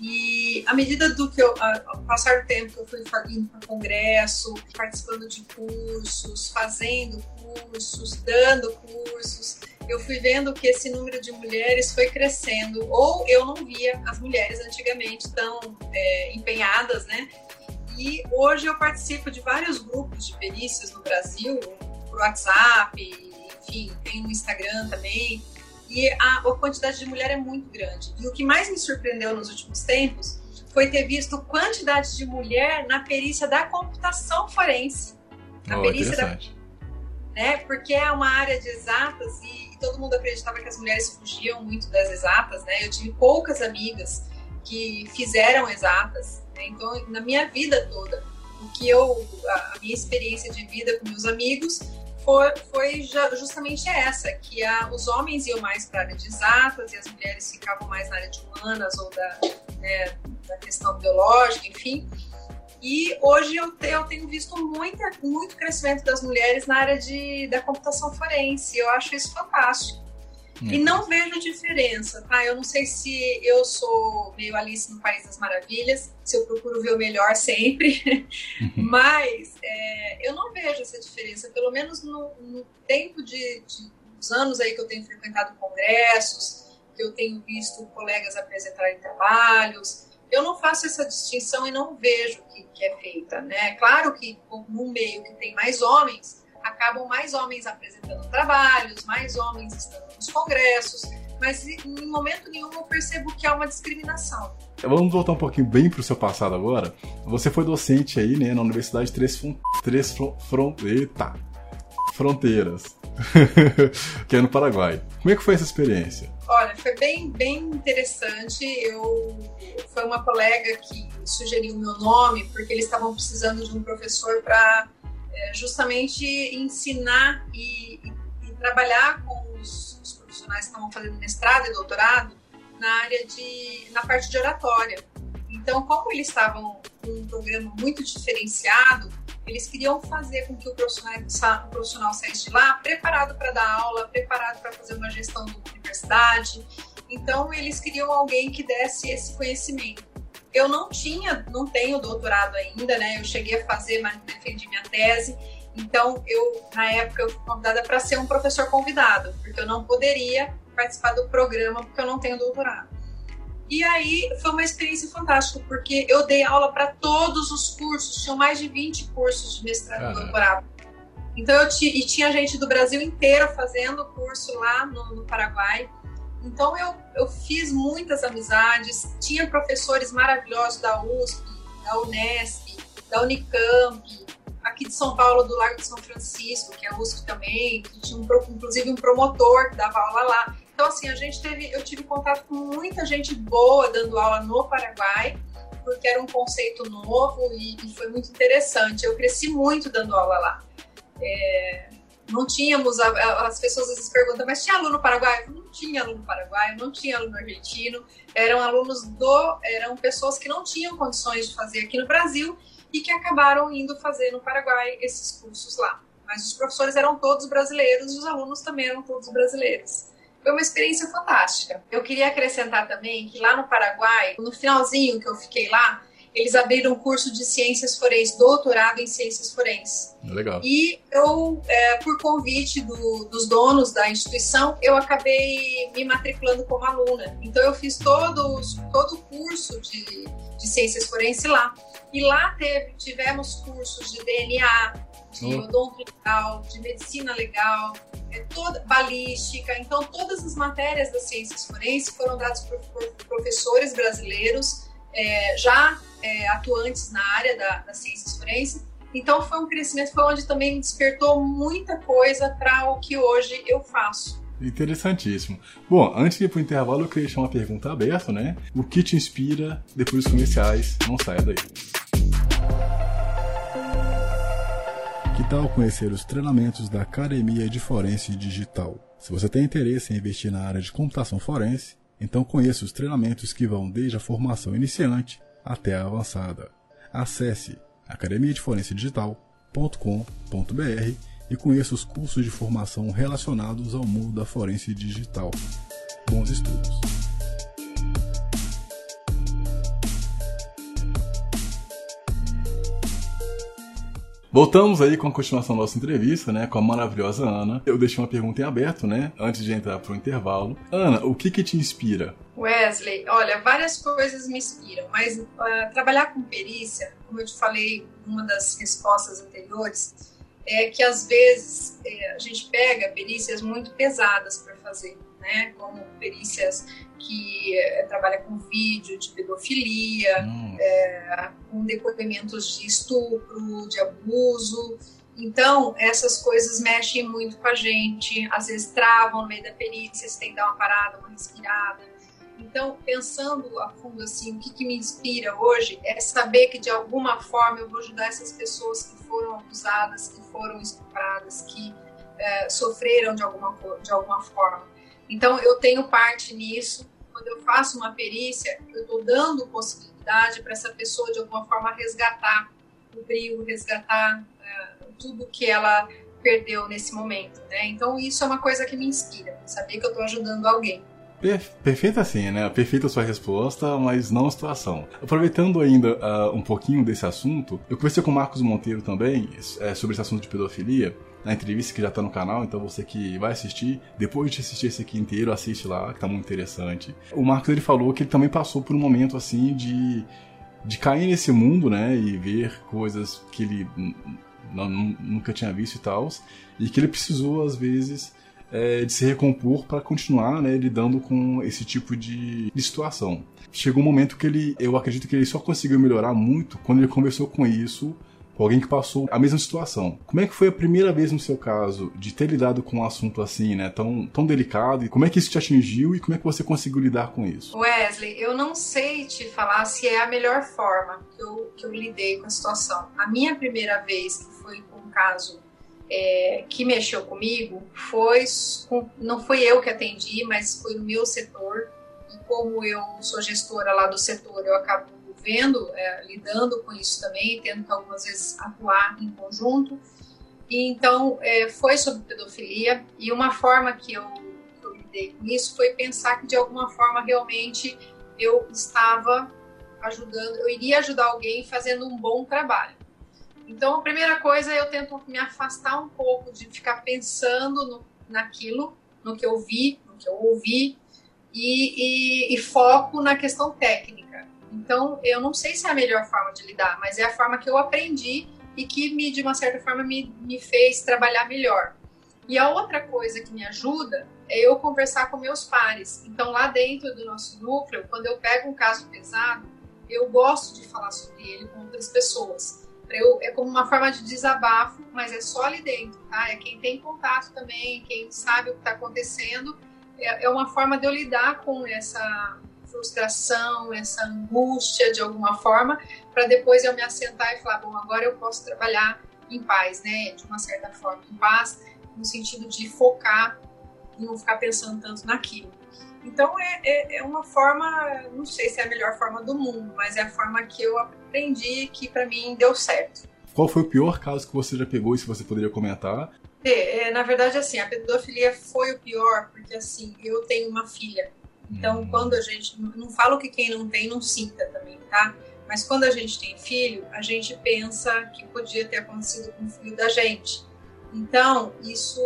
Speaker 2: E à medida do que eu, ao passar do tempo que eu fui indo para congresso, participando de cursos, fazendo cursos, dando cursos, eu fui vendo que esse número de mulheres foi crescendo. Ou eu não via as mulheres antigamente tão é, empenhadas, né? E hoje eu participo de vários grupos de perícias no Brasil, por WhatsApp, enfim, tem no Instagram também. E a, a quantidade de mulher é muito grande. E o que mais me surpreendeu nos últimos tempos foi ter visto quantidade de mulher na perícia da computação forense.
Speaker 1: Na oh, perícia da.
Speaker 2: Né? Porque é uma área de exatas e, e, todo mundo acreditava que as mulheres fugiam muito das exatas, né? Eu tive poucas amigas que fizeram exatas. Né? Então, na minha vida toda, o que eu, a, a minha experiência de vida com meus amigos foi, foi justamente essa, que a, os homens iam mais para a área de exatas e as mulheres ficavam mais na área de humanas ou da, né, da questão biológica, enfim. E hoje eu, te, eu tenho visto muita, muito crescimento das mulheres na área de, da computação forense. Eu acho isso fantástico. E uhum. não vejo diferença, tá? Eu não sei se eu sou meio Alice no País das Maravilhas, se eu procuro ver o melhor sempre, uhum. mas é, eu não vejo essa diferença, pelo menos no, no tempo de, de dos anos aí que eu tenho frequentado congressos, que eu tenho visto colegas apresentarem trabalhos, eu não faço essa distinção e não vejo que, que é feita, né? Claro que num meio que tem mais homens, acabam mais homens apresentando trabalhos, mais homens estando nos congressos, mas em momento nenhum eu percebo que há uma discriminação.
Speaker 1: Vamos voltar um pouquinho bem para o seu passado agora. Você foi docente aí, né, na Universidade de Três, Três Front... Eita. Fronteiras, que é no Paraguai. Como é que foi essa experiência?
Speaker 2: Olha, foi bem, bem interessante. Eu foi uma colega que sugeriu o meu nome porque eles estavam precisando de um professor para é, justamente ensinar e, e, e trabalhar com os, os, profissionais que estavam fazendo mestrado e doutorado na área de na parte de oratória. Então, como eles estavam com um programa muito diferenciado, eles queriam fazer com que o profissional, o profissional saísse de lá preparado para dar aula, preparado para fazer uma gestão de universidade. Então, eles queriam alguém que desse esse conhecimento. Eu não tinha, não tenho doutorado ainda, né? Eu cheguei a fazer, mas defendi minha tese. Então, eu, na época, eu fui convidada para ser um professor convidado, porque eu não poderia participar do programa, porque eu não tenho doutorado. E aí foi uma experiência fantástica, porque eu dei aula para todos os cursos, tinham mais de 20 cursos de mestrado e doutorado. Então eu e tinha gente do Brasil inteiro fazendo curso lá no, no Paraguai. Então eu, eu fiz muitas amizades, tinha professores maravilhosos da USP, da Unesp, da Unicamp, aqui de São Paulo, do Lago de São Francisco, que é USP também, que tinha um, inclusive um promotor que dava aula lá. Então, assim, a gente teve, eu tive contato com muita gente boa dando aula no Paraguai, porque era um conceito novo e, e foi muito interessante. Eu cresci muito dando aula lá. É, não tínhamos, as pessoas às vezes perguntam, mas tinha aluno paraguaio? Não tinha aluno paraguaio, não tinha aluno argentino, eram alunos do, eram pessoas que não tinham condições de fazer aqui no Brasil e que acabaram indo fazer no Paraguai esses cursos lá. Mas os professores eram todos brasileiros e os alunos também eram todos brasileiros. Foi uma experiência fantástica. Eu queria acrescentar também que lá no Paraguai, no finalzinho que eu fiquei lá, eles abriram um curso de ciências forenses, doutorado em ciências forenses.
Speaker 1: Legal.
Speaker 2: E eu, é, por convite do, dos donos da instituição, eu acabei me matriculando como aluna. Então eu fiz todos, todo o curso de, de ciências forenses lá. E lá teve, tivemos cursos de DNA, de oh. odonto legal, de medicina legal, é, toda, balística. Então, todas as matérias das ciências forenses foram dadas por, por professores brasileiros é, já é, atuantes na área da, das ciências forenses. Então, foi um crescimento, foi onde também despertou muita coisa para o que hoje eu faço.
Speaker 1: Interessantíssimo. Bom, antes de ir para o intervalo, eu queria deixar uma pergunta aberta, né? O que te inspira depois dos comerciais? Não saia daí. Que tal conhecer os treinamentos da Academia de Forense Digital? Se você tem interesse em investir na área de computação forense, então conheça os treinamentos que vão desde a formação iniciante até a avançada. Acesse academiadeforencedigital.com.br e conheça os cursos de formação relacionados ao mundo da forense digital. Bons estudos! Voltamos aí com a continuação da nossa entrevista, né, com a maravilhosa Ana. Eu deixei uma pergunta em aberto, né, antes de entrar para o intervalo. Ana, o que que te inspira?
Speaker 2: Wesley, olha, várias coisas me inspiram, mas uh, trabalhar com perícia, como eu te falei numa das respostas anteriores, é que às vezes é, a gente pega perícias muito pesadas para fazer, né, como perícias que é, trabalha com vídeo de pedofilia, hum. é, com depoimentos de estupro, de abuso. Então, essas coisas mexem muito com a gente, às vezes travam no meio da perícia, você tem que dar uma parada, uma respirada. Então, pensando a fundo assim, o que, que me inspira hoje é saber que de alguma forma eu vou ajudar essas pessoas que foram abusadas, que foram estupradas, que é, sofreram de alguma, de alguma forma. Então, eu tenho parte nisso. Quando eu faço uma perícia, eu estou dando possibilidade para essa pessoa, de alguma forma, resgatar o brilho, resgatar é, tudo que ela perdeu nesse momento. Né? Então, isso é uma coisa que me inspira, saber que eu estou ajudando alguém.
Speaker 1: Perfeita assim, né? Perfeita sua resposta, mas não a situação. Aproveitando ainda uh, um pouquinho desse assunto, eu conversei com o Marcos Monteiro também é, sobre esse assunto de pedofilia na entrevista que já tá no canal, então você que vai assistir, depois de assistir esse aqui inteiro, assiste lá, que tá muito interessante. O Marcos ele falou que ele também passou por um momento assim de, de cair nesse mundo, né, e ver coisas que ele nunca tinha visto e tal, e que ele precisou às vezes é, de se recompor para continuar né, lidando com esse tipo de, de situação. Chegou um momento que ele, eu acredito que ele só conseguiu melhorar muito quando ele conversou com isso com alguém que passou a mesma situação. Como é que foi a primeira vez no seu caso de ter lidado com um assunto assim, né, tão, tão delicado? E como é que isso te atingiu e como é que você conseguiu lidar com isso?
Speaker 2: Wesley, eu não sei te falar se é a melhor forma que eu, que eu lidei com a situação. A minha primeira vez, que foi com um caso é, que mexeu comigo, foi não foi eu que atendi, mas foi no meu setor. E como eu sou gestora lá do setor, eu acabo vendo, é, lidando com isso também, tendo que algumas vezes atuar em conjunto. E então é, foi sobre pedofilia e uma forma que eu, que eu lidei com isso foi pensar que de alguma forma realmente eu estava ajudando, eu iria ajudar alguém fazendo um bom trabalho. Então a primeira coisa eu tento me afastar um pouco de ficar pensando no, naquilo, no que eu vi, no que eu ouvi e, e, e foco na questão técnica. Então, eu não sei se é a melhor forma de lidar, mas é a forma que eu aprendi e que, me, de uma certa forma, me, me fez trabalhar melhor. E a outra coisa que me ajuda é eu conversar com meus pares. Então, lá dentro do nosso núcleo, quando eu pego um caso pesado, eu gosto de falar sobre ele com outras pessoas. Eu, é como uma forma de desabafo, mas é só ali dentro, tá? É quem tem contato também, quem sabe o que está acontecendo. É, é uma forma de eu lidar com essa frustração, essa angústia de alguma forma, para depois eu me assentar e falar, bom, agora eu posso trabalhar em paz, né? De uma certa forma, em paz, no sentido de focar e não ficar pensando tanto naquilo. Então é, é, é, uma forma, não sei se é a melhor forma do mundo, mas é a forma que eu aprendi que para mim deu certo.
Speaker 1: Qual foi o pior caso que você já pegou e se você poderia comentar?
Speaker 2: É, é, na verdade, assim, a pedofilia foi o pior, porque assim, eu tenho uma filha. Então, hum. quando a gente. Não falo que quem não tem não sinta também, tá? Mas quando a gente tem filho, a gente pensa que podia ter acontecido com o filho da gente. Então, isso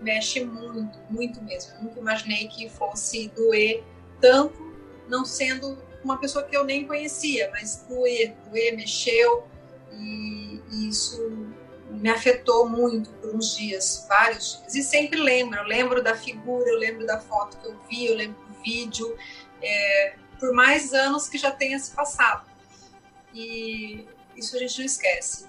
Speaker 2: mexe muito, muito mesmo. Eu nunca imaginei que fosse doer tanto, não sendo uma pessoa que eu nem conhecia, mas doer, doer, mexeu e, e isso me afetou muito por uns dias, vários dias. E sempre lembro, eu lembro da figura, eu lembro da foto que eu vi, eu lembro vídeo, é, por mais anos que já tenha se passado. E isso a gente não esquece.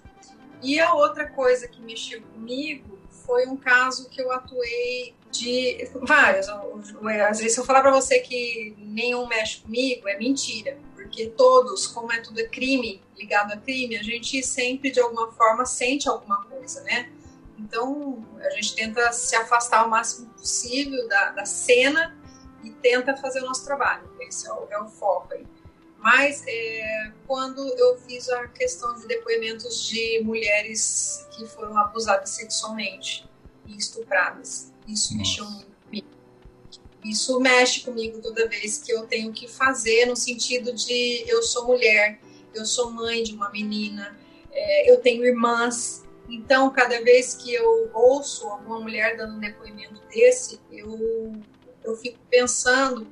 Speaker 2: E a outra coisa que mexeu comigo foi um caso que eu atuei de vários. Às vezes, se eu falar para você que nenhum mexe comigo, é mentira, porque todos, como é tudo é crime, ligado a crime, a gente sempre de alguma forma sente alguma coisa, né? Então, a gente tenta se afastar o máximo possível da, da cena e tenta fazer o nosso trabalho. Esse é o, é o foco aí. Mas é, quando eu fiz a questão de depoimentos de mulheres que foram abusadas sexualmente e estupradas, isso Nossa. mexeu muito comigo. Isso mexe comigo toda vez que eu tenho que fazer no sentido de eu sou mulher, eu sou mãe de uma menina, é, eu tenho irmãs. Então, cada vez que eu ouço alguma mulher dando um depoimento desse, eu, eu fico pensando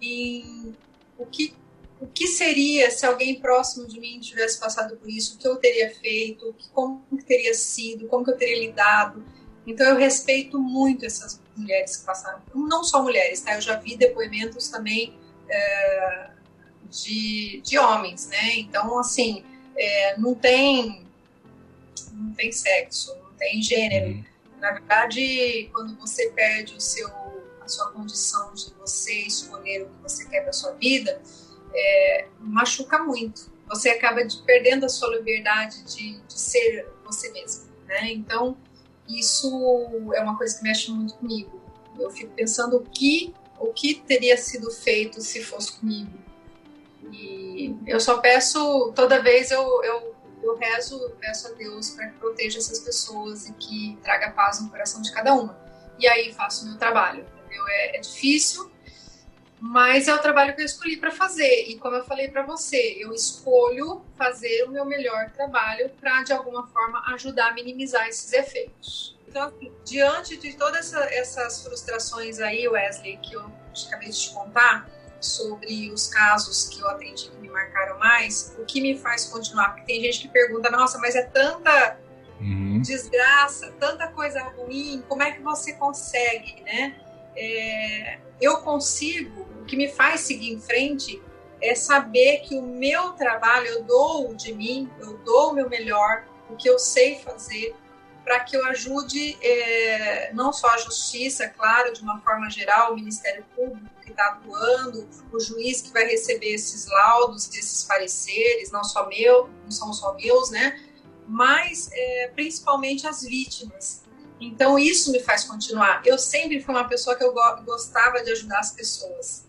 Speaker 2: em o que o que seria se alguém próximo de mim tivesse passado por isso, o que eu teria feito, como que teria sido, como que eu teria lidado. Então eu respeito muito essas mulheres que passaram, não só mulheres, tá? Eu já vi depoimentos também é, de, de homens, né? Então assim, é, não tem não tem sexo, não tem gênero. Uhum. Na verdade, quando você perde o seu sua condição de você escolher o que você quer para sua vida, é, machuca muito. Você acaba de, perdendo a sua liberdade de, de ser você mesmo, né? Então, isso é uma coisa que mexe muito comigo. Eu fico pensando o que, o que teria sido feito se fosse comigo. E eu só peço, toda vez eu, eu, eu rezo, peço a Deus para que proteja essas pessoas e que traga paz no coração de cada uma. E aí faço o meu trabalho. Entendeu? É, é difícil, mas é o trabalho que eu escolhi para fazer. E como eu falei para você, eu escolho fazer o meu melhor trabalho para, de alguma forma, ajudar a minimizar esses efeitos. Então, assim, diante de todas essa, essas frustrações aí, Wesley, que eu acabei de te contar, sobre os casos que eu atendi que me marcaram mais, o que me faz continuar? Porque tem gente que pergunta, nossa, mas é tanta uhum. desgraça, tanta coisa ruim, como é que você consegue, né? É, eu consigo, o que me faz seguir em frente é saber que o meu trabalho, eu dou de mim, eu dou o meu melhor, o que eu sei fazer, para que eu ajude é, não só a justiça, claro, de uma forma geral, o Ministério Público que está atuando, o juiz que vai receber esses laudos, esses pareceres, não só meu, não são só meus, né? Mas é, principalmente as vítimas, então isso me faz continuar. Eu sempre fui uma pessoa que eu gostava de ajudar as pessoas.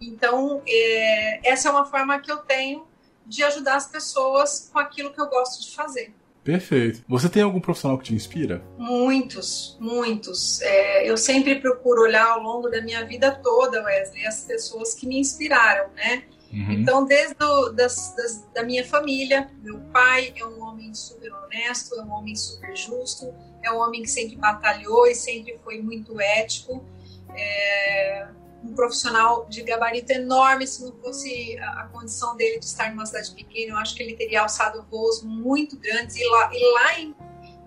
Speaker 2: Então é, essa é uma forma que eu tenho de ajudar as pessoas com aquilo que eu gosto de fazer.
Speaker 1: Perfeito. Você tem algum profissional que te inspira?
Speaker 2: Muitos, muitos. É, eu sempre procuro olhar ao longo da minha vida toda, Wesley, as pessoas que me inspiraram, né? Uhum. Então, desde do, das, das, da minha família, meu pai é um homem super honesto, é um homem super justo, é um homem que sempre batalhou e sempre foi muito ético. é, um profissional de gabarito enorme. Se não fosse a, condição dele de estar numa cidade pequena, eu acho que ele teria alçado voos muito grandes. E lá, e lá em,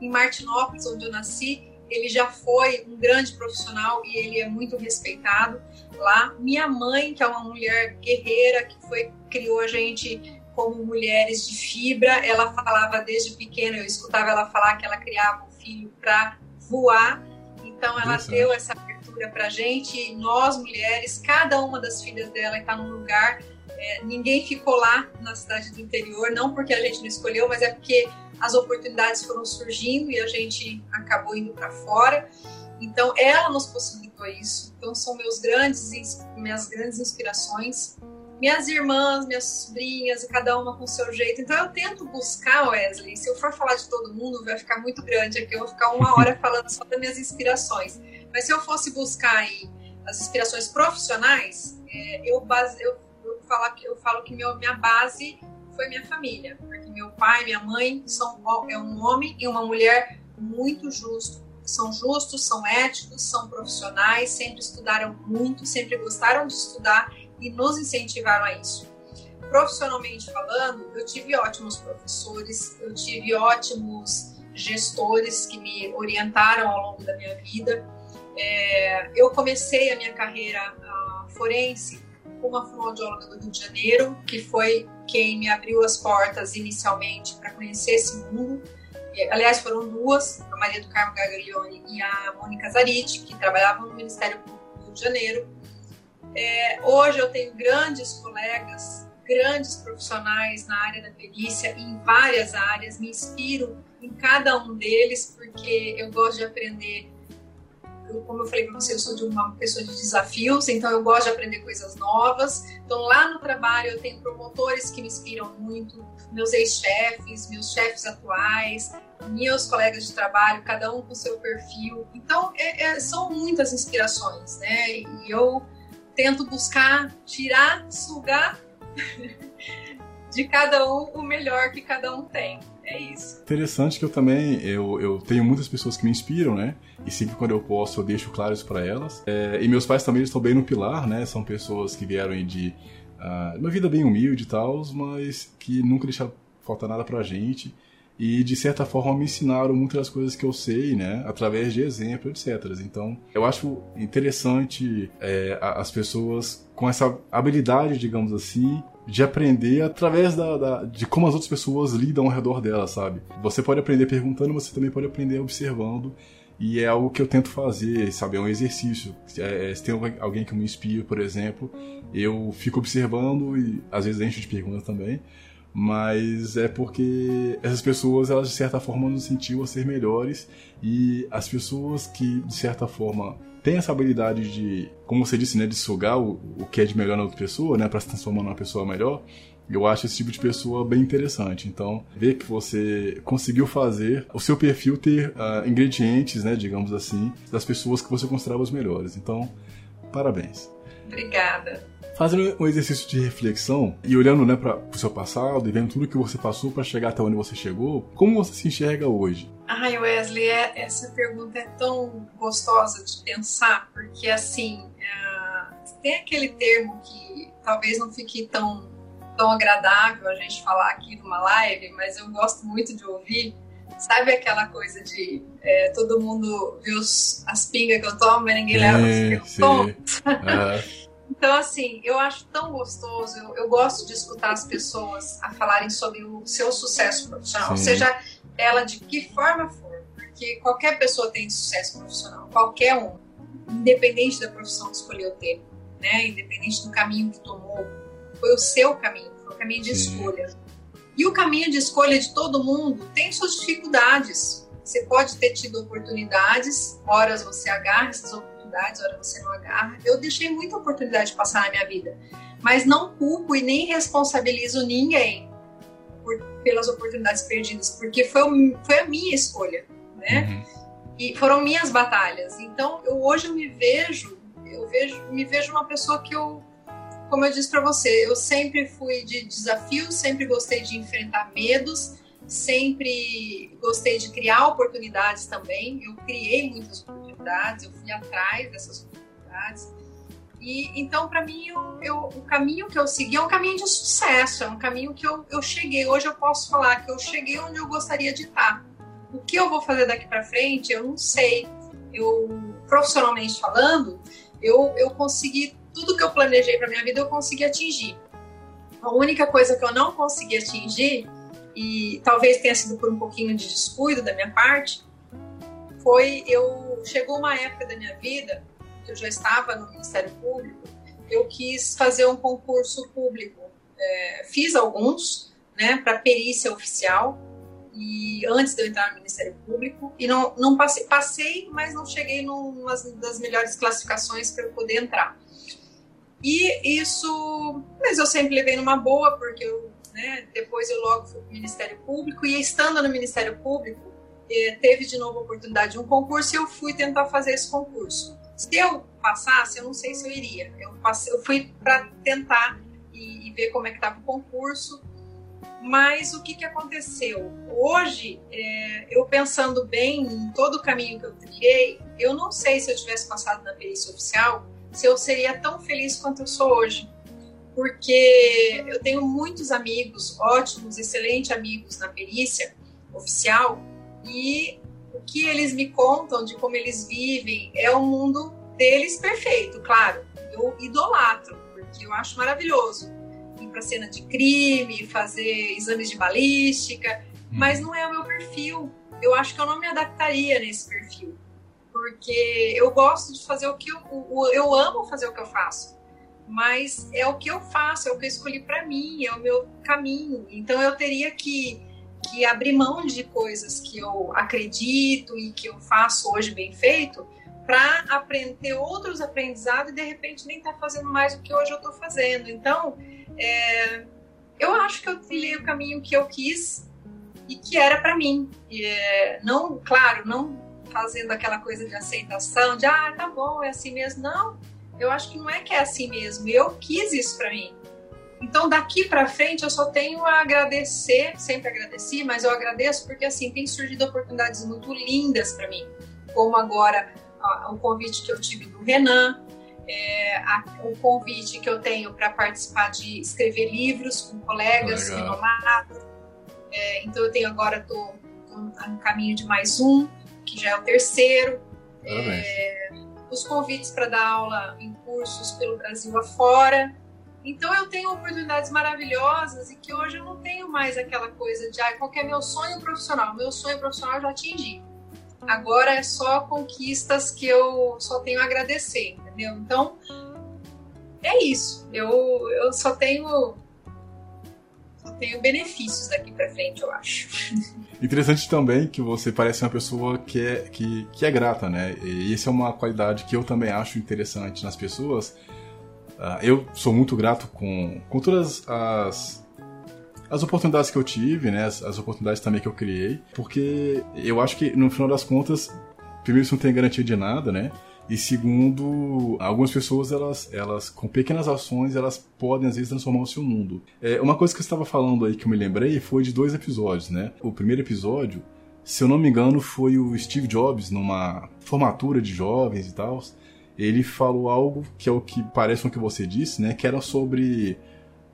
Speaker 2: em Martinópolis, onde eu nasci, ele já foi um grande profissional e ele é muito respeitado lá. Minha mãe, que é uma mulher guerreira, que foi criou a gente como mulheres de fibra, ela falava desde pequena, eu escutava ela falar que ela criava filho para voar. Então ela deu essa abertura para a gente. E nós mulheres, cada uma das filhas dela está num lugar. É, ninguém ficou lá na cidade do interior, não porque a gente não escolheu, mas é porque as oportunidades foram surgindo e a gente acabou indo para fora. Então, ela nos possibilitou isso. Então, são meus grandes, minhas grandes inspirações. Minhas irmãs, minhas sobrinhas, cada uma com seu jeito. Então, eu tento buscar, Wesley. Se eu for falar de todo mundo, vai ficar muito grande aqui. Eu vou ficar uma hora falando só das minhas inspirações. Mas se eu fosse buscar aí as inspirações profissionais, é, eu, base, eu, eu, falo, eu falo que meu, minha base foi minha família, porque meu pai e minha mãe são é um homem e uma mulher muito justo, são justos, são éticos, são profissionais, sempre estudaram muito, sempre gostaram de estudar e nos incentivaram a isso. Profissionalmente falando, eu tive ótimos professores, eu tive ótimos gestores que me orientaram ao longo da minha vida. É, eu comecei a minha carreira uh, forense com uma fonoaudióloga do Rio de Janeiro, que foi quem me abriu as portas inicialmente para conhecer esse mundo. Aliás, foram duas, a Maria do Carmo Gaglione e a Mônica Zariti, que trabalhavam no Ministério Público do Rio de Janeiro. É, hoje eu tenho grandes colegas, grandes profissionais na área da perícia, em várias áreas, me inspiro em cada um deles, porque eu gosto de aprender eu, como eu falei para você, eu sou de uma pessoa de desafios, então eu gosto de aprender coisas novas. Então lá no trabalho eu tenho promotores que me inspiram muito, meus ex-chefes, meus chefes atuais, meus colegas de trabalho, cada um com seu perfil. Então é, é, são muitas inspirações, né? E eu tento buscar tirar, sugar de cada um o melhor que cada um tem. É isso.
Speaker 1: Interessante que eu também eu, eu tenho muitas pessoas que me inspiram, né? E sempre quando eu posso eu deixo claro isso para elas. É, e meus pais também estão bem no pilar, né? São pessoas que vieram de uh, uma vida bem humilde e tal, mas que nunca deixaram faltar nada pra gente e de certa forma me ensinaram muitas das coisas que eu sei, né, através de exemplo, etc. Então, eu acho interessante é, as pessoas com essa habilidade, digamos assim, de aprender através da, da, de como as outras pessoas lidam ao redor dela, sabe? Você pode aprender perguntando, você também pode aprender observando. E é algo que eu tento fazer, sabe? É um exercício. É, é se tem alguém que me inspira, por exemplo, eu fico observando e às vezes encho de perguntas também mas é porque essas pessoas, elas de certa forma nos incentivam a ser melhores e as pessoas que de certa forma têm essa habilidade de, como você disse, né, de sugar o, o que é de melhor na outra pessoa, né, para se transformar numa pessoa melhor, eu acho esse tipo de pessoa bem interessante. Então, ver que você conseguiu fazer o seu perfil ter uh, ingredientes, né, digamos assim, das pessoas que você considerava os melhores. Então, parabéns.
Speaker 2: Obrigada
Speaker 1: fazendo um exercício de reflexão e olhando né, para o seu passado e vendo tudo que você passou para chegar até onde você chegou, como você se enxerga hoje?
Speaker 2: Ai, Wesley, é, essa pergunta é tão gostosa de pensar, porque assim, é, tem aquele termo que talvez não fique tão, tão agradável a gente falar aqui numa live, mas eu gosto muito de ouvir. Sabe aquela coisa de é, todo mundo vê os, as pingas que eu tomo, mas ninguém leva as que eu tomo? Então, assim, eu acho tão gostoso, eu, eu, gosto de escutar as pessoas a falarem sobre o seu sucesso profissional, Sim. seja ela de que forma for, porque qualquer pessoa tem sucesso profissional, qualquer um, independente da profissão que escolheu ter, né? independente do caminho que tomou, foi o seu caminho, foi o caminho de Sim. escolha. E o caminho de escolha de todo mundo tem suas dificuldades. Você pode ter tido oportunidades, horas você agarra essas oportunidades oportunidades, hora você não agarra. Eu deixei muita oportunidade passar na minha vida, mas não culpo e nem responsabilizo ninguém por, pelas oportunidades perdidas, porque foi, foi a minha escolha, né? Uhum. E foram minhas batalhas. Então, eu, hoje eu me vejo, eu vejo, me vejo uma pessoa que eu, como eu disse para você, eu sempre fui de desafios, sempre gostei de enfrentar medos sempre gostei de criar oportunidades também. Eu criei muitas oportunidades, eu fui atrás dessas oportunidades. E então, para mim, eu, eu, o caminho que eu segui é um caminho de sucesso, é um caminho que eu, eu cheguei. Hoje eu posso falar que eu cheguei onde eu gostaria de estar. O que eu vou fazer daqui para frente, eu não sei. Eu, profissionalmente falando, eu, eu consegui tudo que eu planejei para minha vida, eu consegui atingir. A única coisa que eu não consegui atingir, e talvez tenha sido por um pouquinho de descuido da minha parte, foi eu chegou uma época da minha vida que eu já estava no Ministério Público, eu quis fazer um concurso público. É, fiz alguns, né, para perícia oficial, e antes de eu entrar no Ministério Público, e não, não passei, passei, mas não cheguei numa das melhores classificações para eu poder entrar. E isso, mas eu sempre levei numa boa, porque eu, né, depois eu logo fui para o Ministério Público, e estando no Ministério Público, teve de novo a oportunidade de um concurso e eu fui tentar fazer esse concurso. Se eu passasse, eu não sei se eu iria. Eu, passei, eu fui para tentar e, e, ver como é que estava o concurso. Mas o que, que aconteceu? Hoje, é, eu pensando bem em todo o caminho que eu trilhei, eu não sei se eu tivesse passado na perícia oficial, se eu seria tão feliz quanto eu sou hoje. Porque eu tenho muitos amigos, ótimos, excelentes amigos na perícia oficial, e o que eles me contam de como eles vivem é o mundo deles perfeito, claro. Eu idolatro, porque eu acho maravilhoso ir para cena de crime, fazer exames de balística, hum. mas não é o meu perfil. Eu acho que eu não me adaptaria nesse perfil, porque eu gosto de fazer o que eu, eu amo fazer o que eu faço, mas é o que eu faço, é o que eu escolhi para mim, é o meu caminho. Então eu teria que que abrir mão de coisas que eu acredito e que eu faço hoje bem feito para aprender outros aprendizados e de repente nem estar tá fazendo mais do que hoje eu estou fazendo. Então, é, eu acho que eu trilhei o caminho que eu quis e que era para mim. E, é, não, claro, não fazendo aquela coisa de aceitação, de ah, tá bom, é assim mesmo. Não, eu acho que não é que é assim mesmo. Eu quis isso para mim. Então, daqui para frente, eu só tenho a agradecer, sempre agradeci, mas eu agradeço porque, assim, tem surgido oportunidades muito lindas para mim, como agora o convite que eu tive do Renan, é, a, o convite que eu tenho para participar de escrever livros com colegas renomados. É, então, eu tenho agora, estou no caminho de mais um, que já é o terceiro. É, os convites para dar aula em cursos pelo Brasil afora. Então eu tenho oportunidades maravilhosas e que hoje eu não tenho mais aquela coisa de ah, qual é meu sonho profissional. Meu sonho profissional eu já atingi. Agora é só conquistas que eu só tenho a agradecer, entendeu? Então é isso. Eu, eu só tenho só tenho benefícios daqui para frente, eu acho.
Speaker 1: Interessante também que você parece uma pessoa que é, que, que é grata, né? E isso é uma qualidade que eu também acho interessante nas pessoas Uh, eu sou muito grato com, com todas as, as oportunidades que eu tive, né? As, as, oportunidades também que eu criei, porque eu acho que no final das contas, primeiro, isso não tem garantia de nada, né? E segundo, algumas pessoas, elas, elas com pequenas ações, elas podem às vezes transformar o seu mundo. É, uma coisa que você estava falando aí que eu me lembrei foi de dois episódios, né? O primeiro episódio, se eu não me engano, foi o Steve Jobs numa formatura de jovens e tal ele falou algo que é o que parece com o que você disse, né? Que era sobre.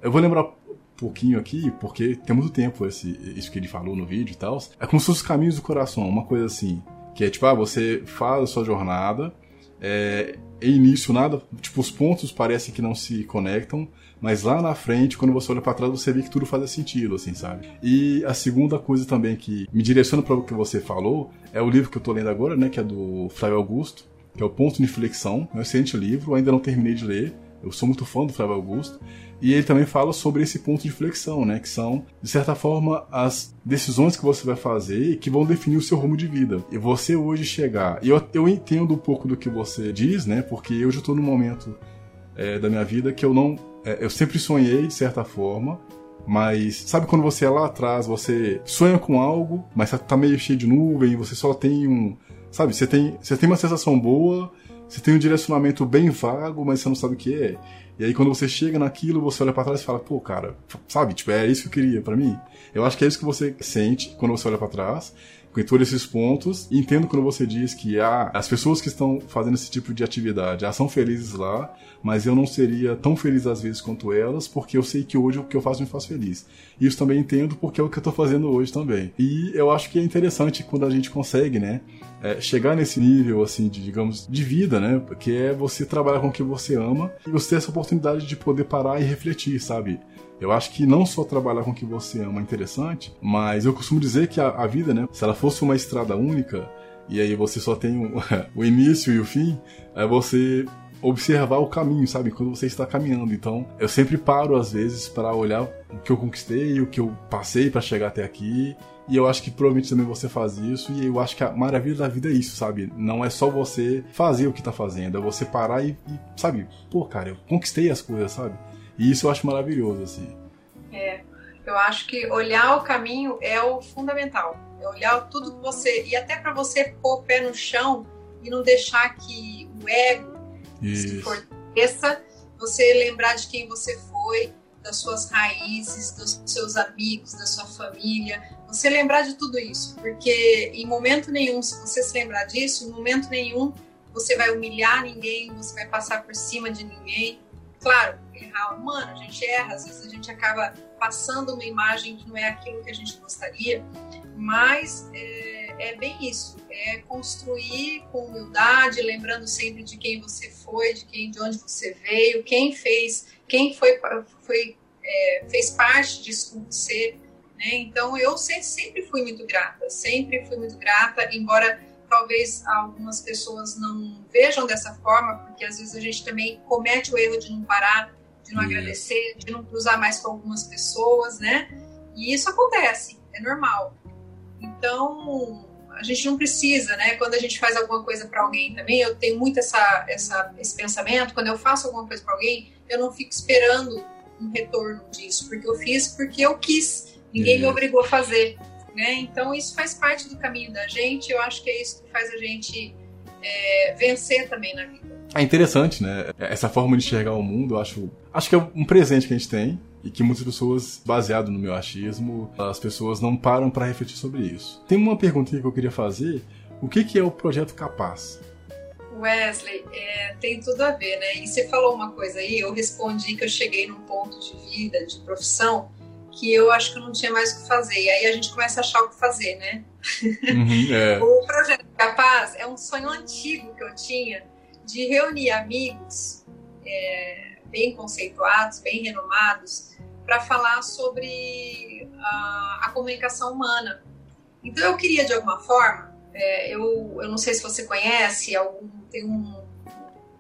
Speaker 1: Eu vou lembrar um pouquinho aqui, porque tem muito tempo esse, isso que ele falou no vídeo e tal. É como se fosse os caminhos do coração, uma coisa assim. Que é tipo, ah, você faz a sua jornada, é, início nada, tipo, os pontos parecem que não se conectam, mas lá na frente, quando você olha para trás, você vê que tudo faz sentido, assim, sabe? E a segunda coisa também que me direciona para o que você falou é o livro que eu tô lendo agora, né, que é do Flávio Augusto, que é o Ponto de Inflexão. É um excelente livro, ainda não terminei de ler. Eu sou muito fã do Flávio Augusto. E ele também fala sobre esse ponto de inflexão, né? Que são, de certa forma, as decisões que você vai fazer e que vão definir o seu rumo de vida. E você hoje chegar. E eu, eu entendo um pouco do que você diz, né? Porque eu já estou num momento é, da minha vida que eu não. É, eu sempre sonhei, de certa forma, mas sabe quando você é lá atrás, você sonha com algo, mas tá meio cheio de nuvem, você só tem um, Sabe, você tem, você tem uma sensação boa, você tem um direcionamento bem vago, mas você não sabe o que é. E aí quando você chega naquilo, você olha para trás e fala, pô, cara, sabe, tipo, é isso que eu queria para mim. Eu acho que é isso que você sente quando você olha para trás. com todos esses pontos. Entendo quando você diz que ah, as pessoas que estão fazendo esse tipo de atividade ah, são felizes lá, mas eu não seria tão feliz às vezes quanto elas, porque eu sei que hoje o que eu faço me faz feliz. Isso também entendo porque é o que eu estou fazendo hoje também. E eu acho que é interessante quando a gente consegue, né, é, chegar nesse nível, assim, de, digamos, de vida, né, que é você trabalhar com o que você ama e você ter essa oportunidade de poder parar e refletir, sabe? Eu acho que não só trabalhar com o que você ama é interessante, mas eu costumo dizer que a, a vida, né, se ela fosse uma estrada única, e aí você só tem o, o início e o fim, é você observar o caminho, sabe? Quando você está caminhando. Então, eu sempre paro às vezes para olhar o que eu conquistei, o que eu passei para chegar até aqui. E eu acho que provavelmente também você faz isso. E eu acho que a maravilha da vida é isso, sabe? Não é só você fazer o que tá fazendo, é você parar e, e sabe? Pô, cara, eu conquistei as coisas, sabe? E isso eu acho maravilhoso, assim.
Speaker 2: É, eu acho que olhar o caminho é o fundamental. É olhar tudo que você. E até para você pôr o pé no chão e não deixar que o ego se fortaleça, você lembrar de quem você foi, das suas raízes, dos seus amigos, da sua família. Você lembrar de tudo isso, porque em momento nenhum, se você se lembrar disso, em momento nenhum você vai humilhar ninguém, você vai passar por cima de ninguém. Claro, errar. Humano, a gente erra, às vezes a gente acaba passando uma imagem que não é aquilo que a gente gostaria, mas é, é bem isso, é construir com humildade, lembrando sempre de quem você foi, de quem, de onde você veio, quem fez, quem foi, foi é, fez parte disso com você, né? Então eu sempre fui muito grata, sempre fui muito grata, embora talvez algumas pessoas não vejam dessa forma, porque às vezes a gente também comete o erro de não parar, de não agradecer, de não cruzar mais com algumas pessoas, né? E isso acontece, é normal. Então, a gente não precisa, né? Quando a gente faz alguma coisa para alguém também, eu tenho muito essa, essa, esse pensamento, quando eu faço alguma coisa para alguém, eu não fico esperando um retorno disso, porque eu fiz porque eu quis, ninguém me obrigou a fazer. Né? Então isso faz parte do caminho da gente. Eu acho que é isso que faz a gente é, vencer também na vida.
Speaker 1: É interessante, né? Essa forma de enxergar o mundo, eu acho, acho que é um presente que a gente tem e que muitas pessoas, baseado no meu achismo, as pessoas não param para refletir sobre isso. Tem uma pergunta que eu queria fazer: o que, que é o projeto Capaz?
Speaker 2: Wesley, é, tem tudo a ver, né? E você falou uma coisa aí, eu respondi que eu cheguei num ponto de vida, de profissão, que eu acho que eu não tinha mais o que fazer. E aí a gente começa a achar o que fazer, né? Uhum, é. o projeto Capaz é um sonho antigo que eu tinha de reunir amigos é, bem conceituados, bem renomados, para falar sobre a, a, comunicação humana. Então eu queria de alguma forma, é, eu, eu não sei se você conhece, algum, tem um,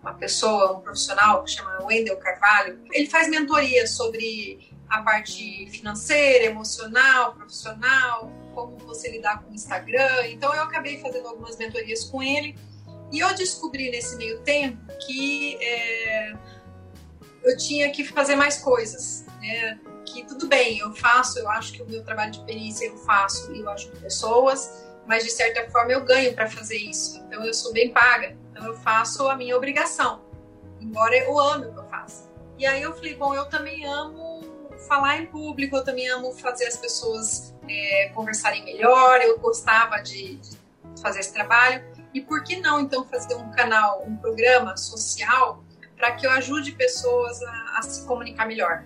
Speaker 2: uma pessoa, um profissional que chama Wendel Carvalho, ele faz mentoria sobre a parte financeira, emocional, profissional, como você lidar com o Instagram. Então eu acabei fazendo algumas mentorias com ele e eu descobri nesse meio tempo que é, eu tinha que fazer mais coisas, né? Que tudo bem, eu faço, eu acho que o meu trabalho de perícia eu faço e eu ajudo pessoas, mas de certa forma eu ganho para fazer isso. Então eu sou bem paga, então eu faço a minha obrigação, embora eu ame o que eu faço. E aí eu falei, bom, eu também amo falar em público, eu também amo fazer as pessoas é, conversarem melhor, eu gostava de, de, fazer esse trabalho. E por que não, então, fazer um canal, um programa social para que eu ajude pessoas a, a se comunicar melhor?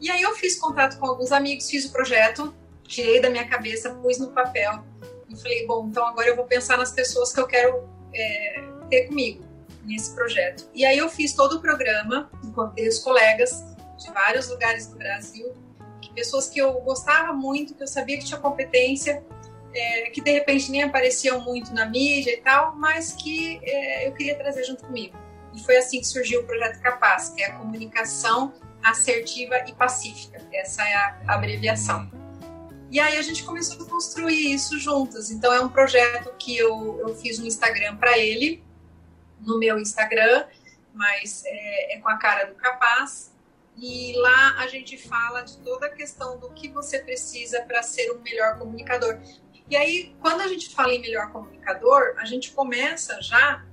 Speaker 2: E aí eu fiz contato com alguns amigos, fiz o projeto, tirei da minha cabeça, pus no papel e falei, bom, então agora eu vou pensar nas pessoas que eu quero é, ter comigo nesse projeto. E aí eu fiz todo o programa, encontrei os colegas de vários lugares do Brasil, pessoas que eu gostava muito, que eu sabia que tinha competência, é, que de repente nem apareciam muito na mídia e tal, mas que é, eu queria trazer junto comigo. E foi assim que surgiu o Projeto Capaz, que é a comunicação assertiva e pacífica. Essa é a abreviação. E aí a gente começou a construir isso juntas. Então é um projeto que eu, eu fiz um Instagram para ele, no meu Instagram, mas é, é com a cara do Capaz e lá a gente fala de toda a questão do que você precisa para ser um melhor comunicador. E aí, quando a gente fala em melhor comunicador, a gente começa já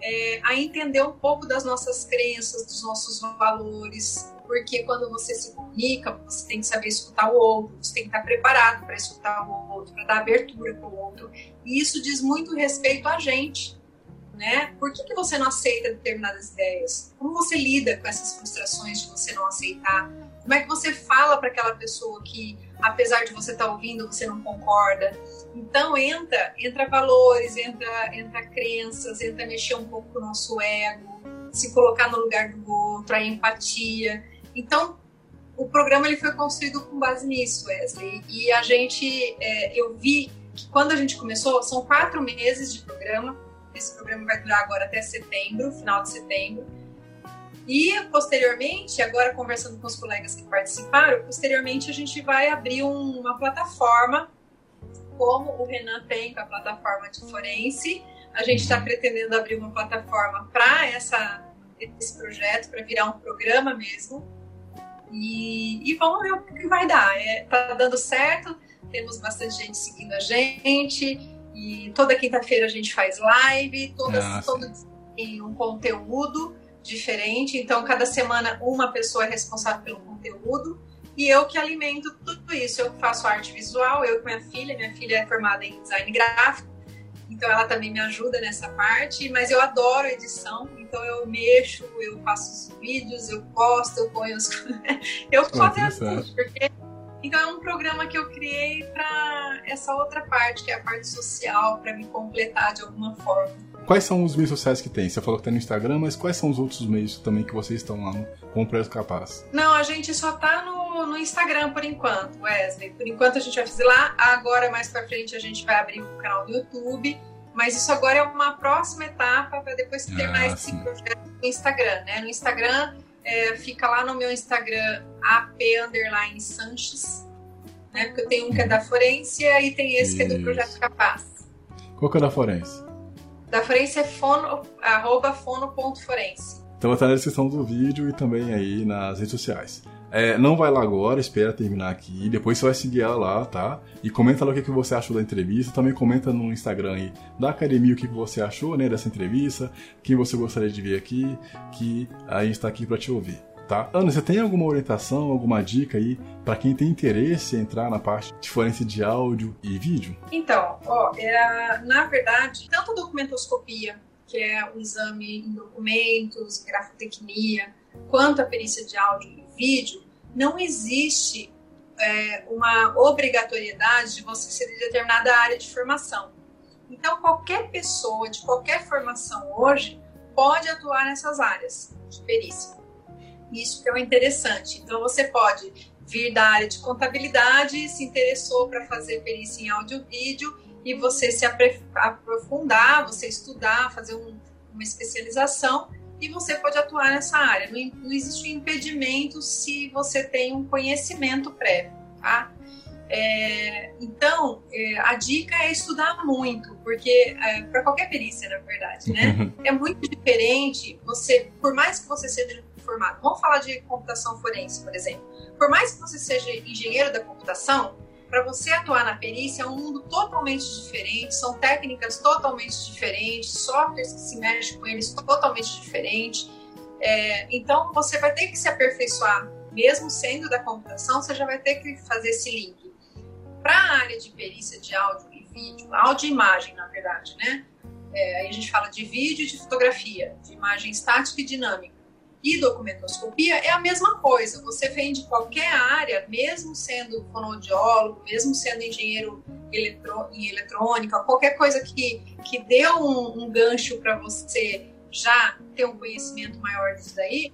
Speaker 2: é, a entender um pouco das nossas crenças, dos nossos valores, porque quando você se comunica, você tem que saber escutar o outro, você tem que estar preparado para escutar o outro, para dar abertura para o outro. E isso diz muito respeito a gente, né? Por que, que você não aceita determinadas ideias? Como você lida com essas frustrações de você não aceitar? Como é que você fala para aquela pessoa que, apesar de você estar tá ouvindo, você não concorda? Então entra, entra valores, entra, entra crenças, entra mexer um pouco com o nosso ego, se colocar no lugar do outro, a empatia. Então o programa ele foi construído com base nisso, Wesley. E a gente, é, eu vi que quando a gente começou, são quatro meses de programa. Esse programa vai durar agora até setembro, final de setembro. E posteriormente, agora conversando com os colegas que participaram, posteriormente a gente vai abrir um, uma plataforma, como o Renan tem com a plataforma de forense. A gente está pretendendo abrir uma plataforma para esse projeto, para virar um programa mesmo. E, e, vamos ver o que vai dar. É, tá dando certo, temos bastante gente seguindo a gente. E toda quinta-feira a gente faz live, toda, ah, todo dia um conteúdo diferente. Então, cada semana uma pessoa é responsável pelo conteúdo e eu que alimento tudo isso. Eu faço arte visual, eu com minha filha, minha filha é formada em design gráfico, então ela também me ajuda nessa parte, mas eu adoro edição, então eu mexo, eu faço os vídeos, eu posto, eu ponho os... eu faço tudo, porque então é um programa que eu criei para essa outra parte, que é a parte social, para me completar de alguma forma.
Speaker 1: Quais são os meios sociais que tem? Você falou que tem no Instagram, mas quais são os outros meios também que vocês estão lá com o Preço Capaz?
Speaker 2: Não, a gente só tá no, no Instagram por enquanto, Wesley. Por enquanto a gente vai fazer lá. Agora, mais pra frente, a gente vai abrir o um canal do YouTube. Mas isso agora é uma próxima etapa para depois terminar ah, esse sim. projeto no Instagram, né? No Instagram, é, fica lá no meu Instagram, ap underline Sanches, né? Porque eu tenho um que é da Forência e tem esse isso. que é do Projeto Capaz.
Speaker 1: Qual que é da Forense?
Speaker 2: Da Forense é fono, arroba fono.forense.
Speaker 1: Então vai estar na descrição do vídeo e também aí nas redes sociais. É, não vai lá agora, espera terminar aqui, depois você vai seguir ela lá, tá? E comenta lá o que, que você achou da entrevista, também comenta no Instagram aí da academia o que, que você achou, né, dessa entrevista, quem você gostaria de ver aqui, que a gente está aqui para te ouvir tá? Ana, você tem alguma orientação, alguma dica aí para quem tem interesse em entrar na parte de forense de áudio e vídeo?
Speaker 2: Então, ó, é, na verdade, tanto a documentoscopia, que é o exame em documentos, grafotecnia, quanto a perícia de áudio e vídeo, não existe é, uma obrigatoriedade de você ser de determinada área de formação. Então, qualquer pessoa de qualquer formação hoje pode atuar nessas áreas de perícia. Isso que é o interessante. Então, você pode vir da área de contabilidade, se interessou para fazer perícia em áudio e vídeo, e você se aprofundar, você estudar, fazer um, uma especialização, e você pode atuar nessa área. Não, não existe impedimento se você tem um conhecimento prévio, tá? É, então, é, a dica é estudar muito, porque é, para qualquer perícia, na verdade, né? é muito diferente. Você, por mais que você seja formado. Vamos falar de computação forense, por exemplo. Por mais que você seja engenheiro da computação, para você atuar na perícia é um mundo totalmente diferente, são técnicas totalmente diferentes, softwares que se mexem com eles totalmente diferentes. É, então você vai ter que se aperfeiçoar, mesmo sendo da computação, você já vai ter que fazer esse link. Para a área de perícia de áudio e vídeo, áudio e imagem, na verdade, né? É, aí a gente fala de vídeo e de fotografia, de imagem estática e dinâmica e documentoscopia é a mesma coisa. Você vem de qualquer área, mesmo sendo fonoaudiólogo, mesmo sendo engenheiro eletro, em eletrônica, qualquer coisa que, que dê um, um gancho para você já ter um conhecimento maior disso daí,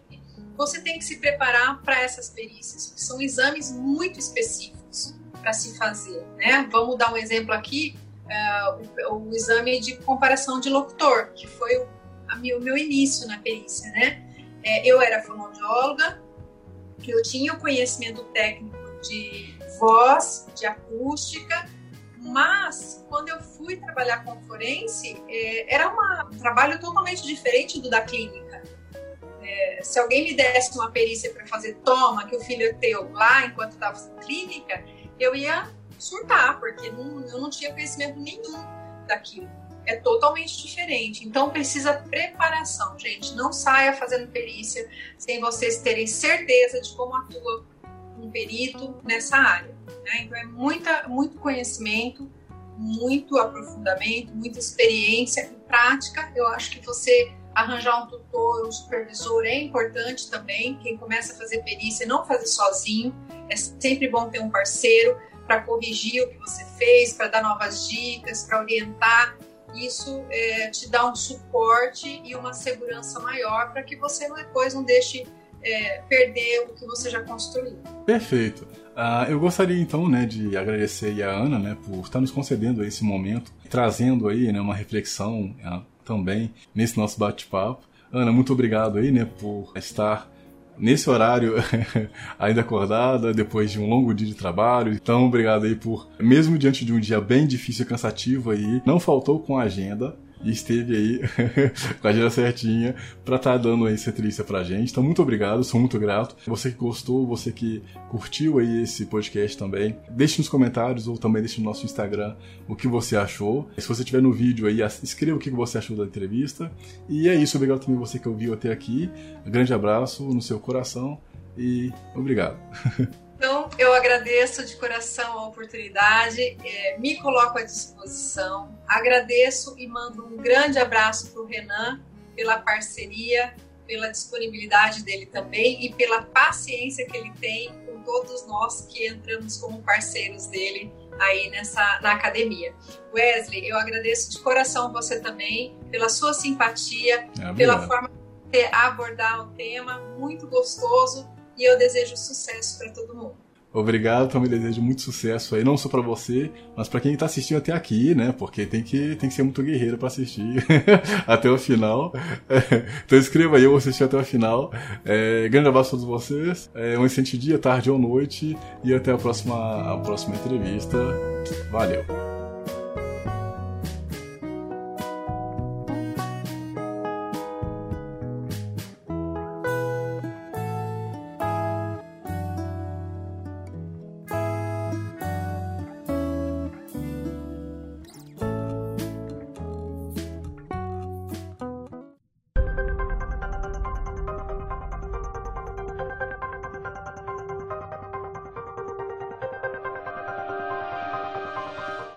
Speaker 2: você tem que se preparar para essas perícias, que são exames muito específicos para se fazer. Né? Vamos dar um exemplo aqui, uh, o, o, exame de comparação de locutor, que foi o, a, o meu início na perícia, né? É, eu era fonoaudióloga, eu tinha o conhecimento técnico de voz, de acústica, mas quando eu fui trabalhar com forense, é, era uma, um trabalho totalmente diferente do da clínica. É, se alguém me desse uma perícia para fazer toma, que o filho é teu lá enquanto estava na clínica, eu ia surtar, porque não, eu não tinha conhecimento nenhum daquilo. É totalmente diferente. Então precisa preparação, gente. Não saia fazendo perícia sem vocês terem certeza de como atua um perito nessa área. Né? Então é muita, muito conhecimento, muito aprofundamento, muita experiência e prática. Eu acho que você arranjar um tutor, um supervisor é importante também. Quem começa a fazer perícia, não fazer sozinho. É sempre bom ter um parceiro para corrigir o que você fez, para dar novas dicas, para orientar. Isso é, te dá um suporte e uma segurança maior para que você depois não deixe é, perder o que você já construiu.
Speaker 1: Perfeito. Uh, eu gostaria então né, de agradecer a Ana né, por estar nos concedendo esse momento, trazendo aí né, uma reflexão uh, também nesse nosso bate-papo. Ana, muito obrigado aí né, por estar nesse horário ainda acordada, depois de um longo dia de trabalho. Então, obrigado aí por, mesmo diante de um dia bem difícil e cansativo aí, não faltou com a agenda e esteve aí com a agenda certinha para estar tá dando aí entrevista pra gente. Então, muito obrigado, sou muito grato. Você que gostou, você que curtiu aí esse podcast também, deixe nos comentários ou também deixe no nosso Instagram o que você achou. Se você estiver no vídeo aí, escreva o que você achou da entrevista. E é isso, obrigado também você que ouviu até aqui. Um grande abraço no seu coração e obrigado.
Speaker 2: Então, eu agradeço de coração a oportunidade, é, me coloco à disposição, agradeço e mando um grande abraço para o Renan pela parceria, pela disponibilidade dele também e pela paciência que ele tem com todos nós que entramos como parceiros dele aí nessa na academia. Wesley, eu agradeço de coração você também pela sua simpatia, é, pela forma de abordar o tema, muito gostoso e eu desejo sucesso para todo mundo.
Speaker 1: Obrigado, também desejo muito sucesso aí, não só para você, mas para quem tá assistindo até aqui, né? Porque tem que, tem que ser muito guerreiro para assistir até o final. então escreva aí, eu vou assistir até o final. É, grande abraço a todos vocês, é, um excelente dia, tarde ou noite, e até a próxima, a próxima entrevista. Valeu!